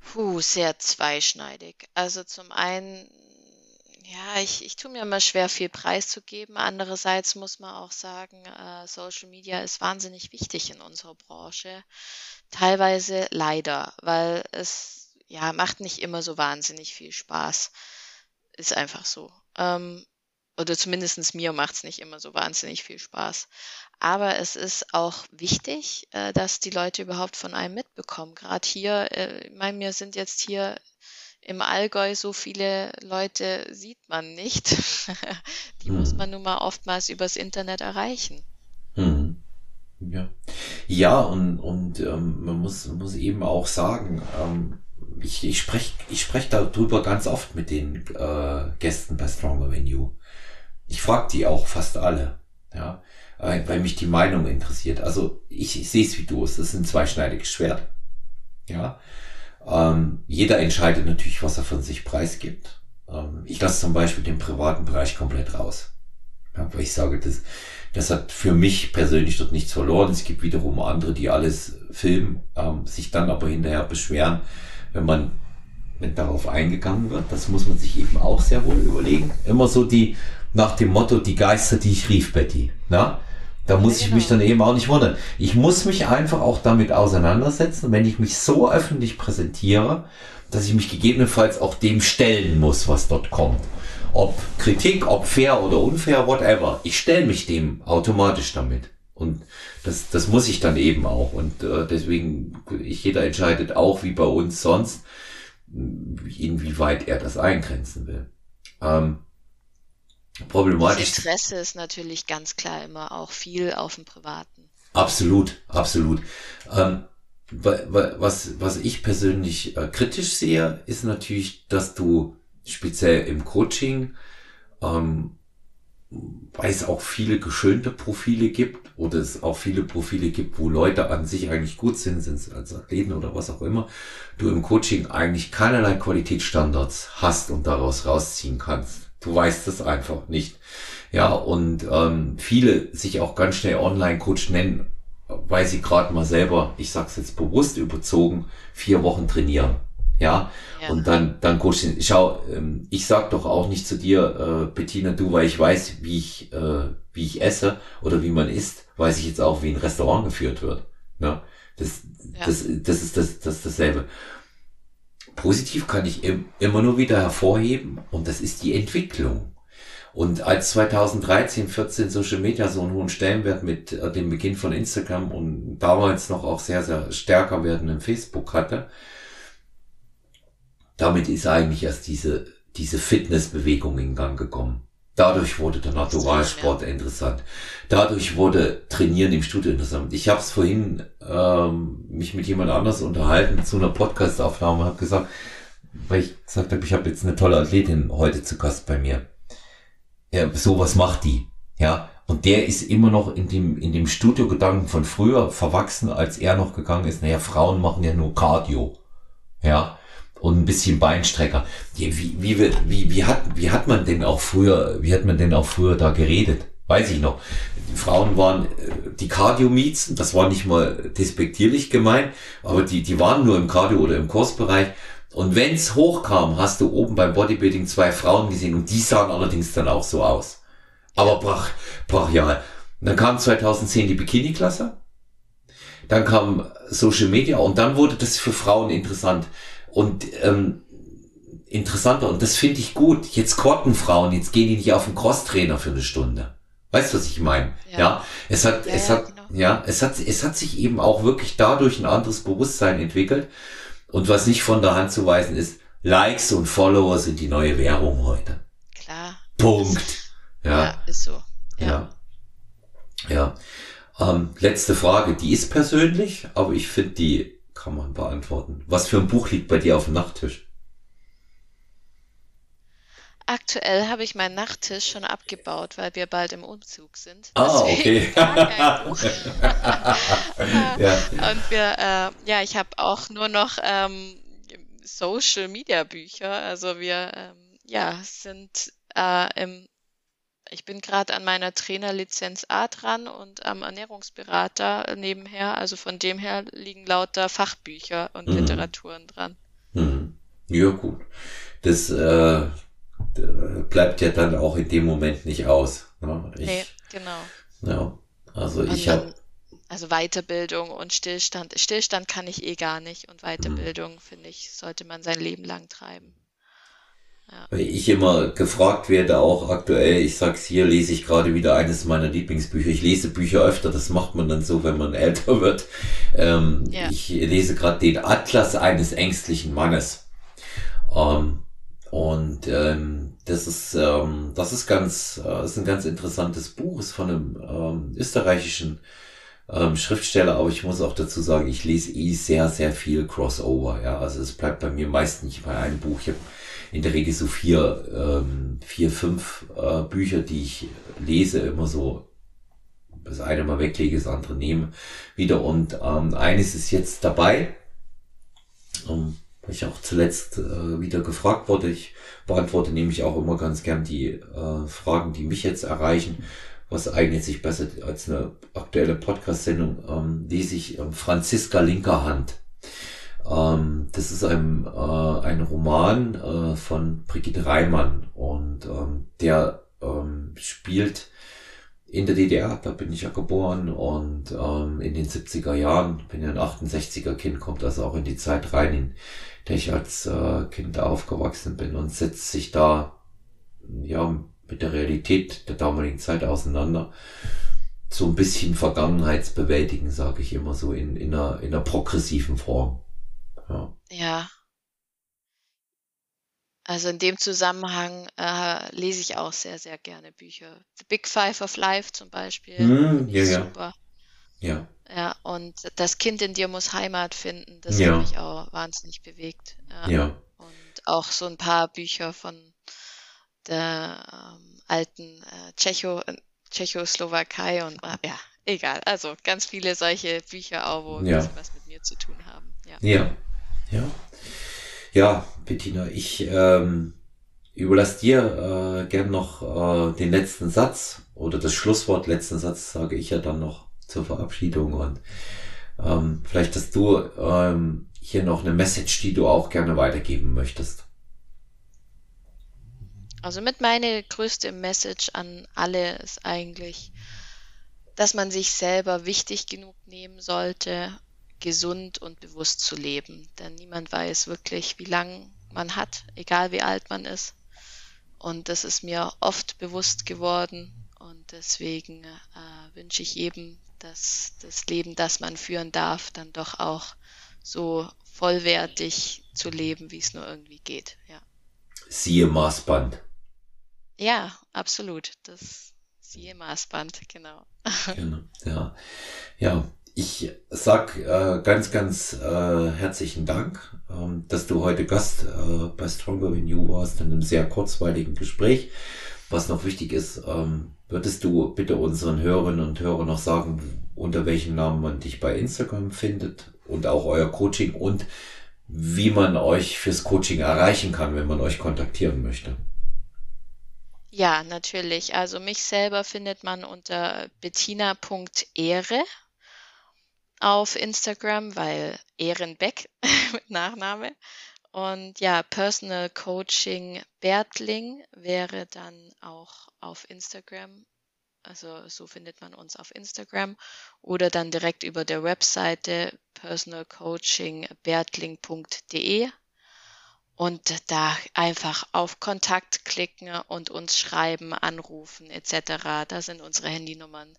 Puh, sehr zweischneidig. Also zum einen ja, ich, ich tue mir immer schwer, viel preiszugeben. Andererseits muss man auch sagen, äh, Social Media ist wahnsinnig wichtig in unserer Branche. Teilweise leider, weil es ja macht nicht immer so wahnsinnig viel Spaß. Ist einfach so. Ähm, oder zumindest mir macht es nicht immer so wahnsinnig viel Spaß. Aber es ist auch wichtig, äh, dass die Leute überhaupt von einem mitbekommen. Gerade hier, äh, ich meine, mir sind jetzt hier im Allgäu so viele Leute sieht man nicht. Die hm. muss man nun mal oftmals übers Internet erreichen. Hm. Ja, ja und, und ähm, man muss, muss eben auch sagen, ähm, ich, ich spreche ich sprech darüber ganz oft mit den äh, Gästen bei Stronger Venue. Ich frage die auch fast alle, ja, äh, weil mich die Meinung interessiert. Also ich, ich sehe es wie du, es ist ein zweischneidiges Schwert. Ja, ähm, jeder entscheidet natürlich, was er von sich preisgibt. Ähm, ich lasse zum Beispiel den privaten Bereich komplett raus. Ja, weil ich sage, das, das hat für mich persönlich dort nichts verloren. Es gibt wiederum andere, die alles filmen, ähm, sich dann aber hinterher beschweren, wenn man wenn darauf eingegangen wird. Das muss man sich eben auch sehr wohl überlegen. Immer so die, nach dem Motto, die Geister, die ich rief, Betty. Na? Da muss genau. ich mich dann eben auch nicht wundern. Ich muss mich einfach auch damit auseinandersetzen, wenn ich mich so öffentlich präsentiere, dass ich mich gegebenenfalls auch dem stellen muss, was dort kommt. Ob Kritik, ob fair oder unfair, whatever. Ich stelle mich dem automatisch damit. Und das, das muss ich dann eben auch. Und äh, deswegen, ich, jeder entscheidet auch, wie bei uns sonst, inwieweit er das eingrenzen will. Ähm, problematisch. Das Interesse ist natürlich ganz klar immer auch viel auf dem Privaten. Absolut, absolut. Ähm, was, was ich persönlich äh, kritisch sehe, ist natürlich, dass du speziell im Coaching ähm, weil es auch viele geschönte Profile gibt oder es auch viele Profile gibt, wo Leute an sich eigentlich gut sind, sind es als Athleten oder was auch immer, du im Coaching eigentlich keinerlei Qualitätsstandards hast und daraus rausziehen kannst. Du weißt es einfach nicht. Ja, und ähm, viele sich auch ganz schnell Online-Coach nennen, weil sie gerade mal selber, ich sag's jetzt bewusst überzogen, vier Wochen trainieren. Ja, ja. und dann, dann Coaching. Schau, ähm, ich sag doch auch nicht zu dir, äh, Bettina, du, weil ich weiß, wie ich, äh, wie ich esse oder wie man isst, weiß ich jetzt auch, wie ein Restaurant geführt wird. Ne? Das, ja. das, das ist das, das dasselbe. Positiv kann ich im, immer nur wieder hervorheben und das ist die Entwicklung. Und als 2013, 14 Social Media so einen hohen Stellenwert mit äh, dem Beginn von Instagram und damals noch auch sehr, sehr stärker werdenden Facebook hatte, damit ist eigentlich erst diese, diese Fitnessbewegung in Gang gekommen. Dadurch wurde der Naturalsport ja. interessant. Dadurch wurde Trainieren im Studio interessant. Ich habe es vorhin ähm, mich mit jemand anders unterhalten zu einer Podcastaufnahme, habe gesagt, weil ich gesagt habe, ich habe jetzt eine tolle Athletin heute zu Gast bei mir. Ja, sowas macht die, ja. Und der ist immer noch in dem in dem Studiogedanken von früher verwachsen, als er noch gegangen ist. Naja, Frauen machen ja nur Cardio, ja und ein bisschen Beinstrecker. Wie, wie, wie, wie, wie, hat, wie hat man denn auch früher, wie hat man denn auch früher da geredet? Weiß ich noch. Die Frauen waren äh, die Cardio-Miezen, das war nicht mal despektierlich gemeint, aber die, die waren nur im Cardio- oder im Kursbereich. Und wenn's hochkam, hast du oben beim Bodybuilding zwei Frauen gesehen und die sahen allerdings dann auch so aus. Aber brach, brachial. Dann kam 2010 die Bikini-Klasse. Dann kam Social Media und dann wurde das für Frauen interessant und ähm, interessanter. Und das finde ich gut. Jetzt korten Frauen, jetzt gehen die nicht auf den Crosstrainer für eine Stunde. Weißt du, was ich meine? Ja. ja. Es hat, ja, es ja, hat, genau. ja, es hat, es hat sich eben auch wirklich dadurch ein anderes Bewusstsein entwickelt. Und was nicht von der Hand zu weisen ist, Likes und Follower sind die neue Währung heute. Klar. Punkt. Ja. ja ist so. Ja. Ja. Ähm, letzte Frage, die ist persönlich, aber ich finde die kann man beantworten. Was für ein Buch liegt bei dir auf dem Nachttisch? Aktuell habe ich meinen Nachttisch schon abgebaut, weil wir bald im Umzug sind. Ah, okay. ja. Und wir, äh, ja, ich habe auch nur noch ähm, Social Media Bücher. Also wir, ähm, ja, sind äh, im ich bin gerade an meiner Trainerlizenz A dran und am Ernährungsberater nebenher. Also von dem her liegen lauter Fachbücher und mhm. Literaturen dran. Mhm. Ja, gut. Das äh, bleibt ja dann auch in dem Moment nicht aus. Ne? Ich, nee, genau. Ja, also und ich habe. Also Weiterbildung und Stillstand. Stillstand kann ich eh gar nicht und Weiterbildung, mhm. finde ich, sollte man sein Leben lang treiben. Weil ich immer gefragt werde, auch aktuell, ich sag's hier, lese ich gerade wieder eines meiner Lieblingsbücher. Ich lese Bücher öfter, das macht man dann so, wenn man älter wird. Ähm, ja. Ich lese gerade den Atlas eines ängstlichen Mannes. Ähm, und ähm, das ist ähm, das ist ganz äh, ist ein ganz interessantes Buch, ist von einem ähm, österreichischen ähm, Schriftsteller, aber ich muss auch dazu sagen, ich lese eh sehr sehr viel Crossover. Ja, also es bleibt bei mir meist nicht bei einem Buch. Ich habe in der Regel so vier, ähm, vier, fünf äh, Bücher, die ich lese, immer so das eine mal weglege, das andere nehme wieder. Und ähm, eines ist jetzt dabei, ähm, weil ich auch zuletzt äh, wieder gefragt wurde. Ich beantworte nämlich auch immer ganz gern die äh, Fragen, die mich jetzt erreichen. Was eignet sich besser als eine aktuelle Podcast-Sendung? Ähm, lese ich ähm, Franziska Linkerhand. Ähm, das ist ein, äh, ein Roman äh, von Brigitte Reimann und ähm, der ähm, spielt in der DDR, da bin ich ja geboren und ähm, in den 70er Jahren, bin ja ein 68er Kind, kommt also auch in die Zeit rein, in der ich als äh, Kind aufgewachsen bin und setzt sich da ja mit der Realität der damaligen Zeit auseinander. So ein bisschen Vergangenheitsbewältigen, sage ich immer so in, in, einer, in einer progressiven Form. Ja. Ja. Also in dem Zusammenhang äh, lese ich auch sehr, sehr gerne Bücher. The Big Five of Life zum Beispiel. Mm, ja, ja. Super. Ja. Ja, und das Kind in dir muss Heimat finden, das ja. hat mich auch wahnsinnig bewegt. Ja. ja. Und auch so ein paar Bücher von der ähm, alten äh, Tschecho, Tschechoslowakei und äh, ja, egal. Also ganz viele solche Bücher auch, wo ja. was mit mir zu tun haben. Ja, ja. Ja, ja Bettina, ich ähm, überlasse dir äh, gern noch äh, den letzten Satz oder das Schlusswort, letzten Satz sage ich ja dann noch zur Verabschiedung und ähm, vielleicht hast du ähm, hier noch eine Message, die du auch gerne weitergeben möchtest. Also mit meine größte Message an alle ist eigentlich, dass man sich selber wichtig genug nehmen sollte, gesund und bewusst zu leben. Denn niemand weiß wirklich, wie lang man hat, egal wie alt man ist. Und das ist mir oft bewusst geworden. Und deswegen äh, wünsche ich jedem, dass das Leben, das man führen darf, dann doch auch so vollwertig zu leben, wie es nur irgendwie geht. Ja. Siehe Maßband. Ja, absolut. Das siehe Maßband, genau. genau. Ja, ja. Ich sag äh, ganz, ganz äh, herzlichen Dank, ähm, dass du heute Gast äh, bei Stronger Than You warst in einem sehr kurzweiligen Gespräch. Was noch wichtig ist, ähm, würdest du bitte unseren Hörerinnen und Hörern noch sagen, unter welchem Namen man dich bei Instagram findet und auch euer Coaching und wie man euch fürs Coaching erreichen kann, wenn man euch kontaktieren möchte? Ja, natürlich. Also mich selber findet man unter bettina.ehre auf Instagram, weil Ehrenbeck mit Nachname. Und ja, Personal Coaching Bertling wäre dann auch auf Instagram. Also so findet man uns auf Instagram oder dann direkt über der Webseite personalcoachingbertling.de und da einfach auf Kontakt klicken und uns schreiben, anrufen etc. Da sind unsere Handynummern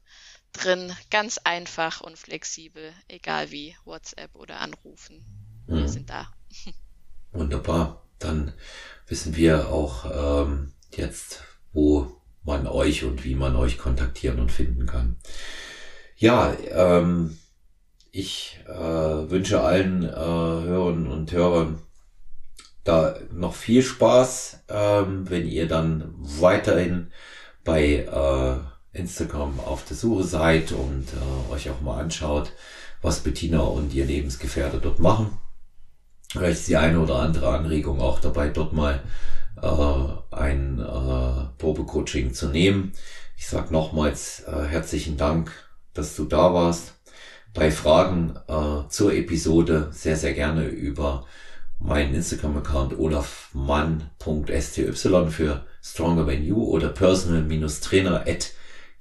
drin, ganz einfach und flexibel, egal wie, WhatsApp oder anrufen. Wir mhm. sind da. Wunderbar. Dann wissen wir auch ähm, jetzt, wo man euch und wie man euch kontaktieren und finden kann. Ja, ähm, ich äh, wünsche allen äh, Hörern und Hörern da noch viel Spaß, ähm, wenn ihr dann weiterhin bei äh, Instagram auf der Suche seid und äh, euch auch mal anschaut, was Bettina und ihr Lebensgefährte dort machen. Vielleicht die eine oder andere Anregung auch dabei, dort mal äh, ein äh, Probecoaching zu nehmen. Ich sage nochmals äh, herzlichen Dank, dass du da warst. Bei Fragen äh, zur Episode sehr, sehr gerne über meinen Instagram-Account olafmann.sty für Stronger Than You oder personal-trainer at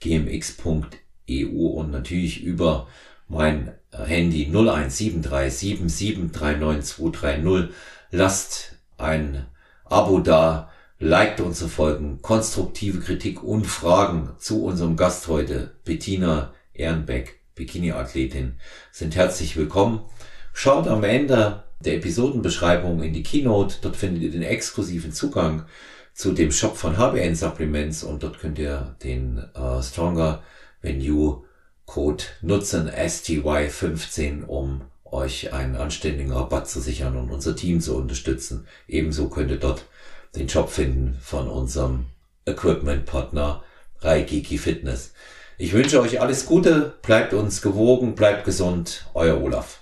gmx.eu und natürlich über mein Handy 01737739230. Lasst ein Abo da, liked unsere Folgen, konstruktive Kritik und Fragen zu unserem Gast heute, Bettina Ehrenbeck, Bikini-Athletin, sind herzlich willkommen. Schaut am Ende der Episodenbeschreibung in die Keynote. Dort findet ihr den exklusiven Zugang zu dem Shop von HBN Supplements und dort könnt ihr den äh, Stronger Venue Code nutzen, STY15, um euch einen anständigen Rabatt zu sichern und unser Team zu unterstützen. Ebenso könnt ihr dort den Shop finden von unserem Equipment-Partner Raikiki Fitness. Ich wünsche euch alles Gute, bleibt uns gewogen, bleibt gesund, euer Olaf.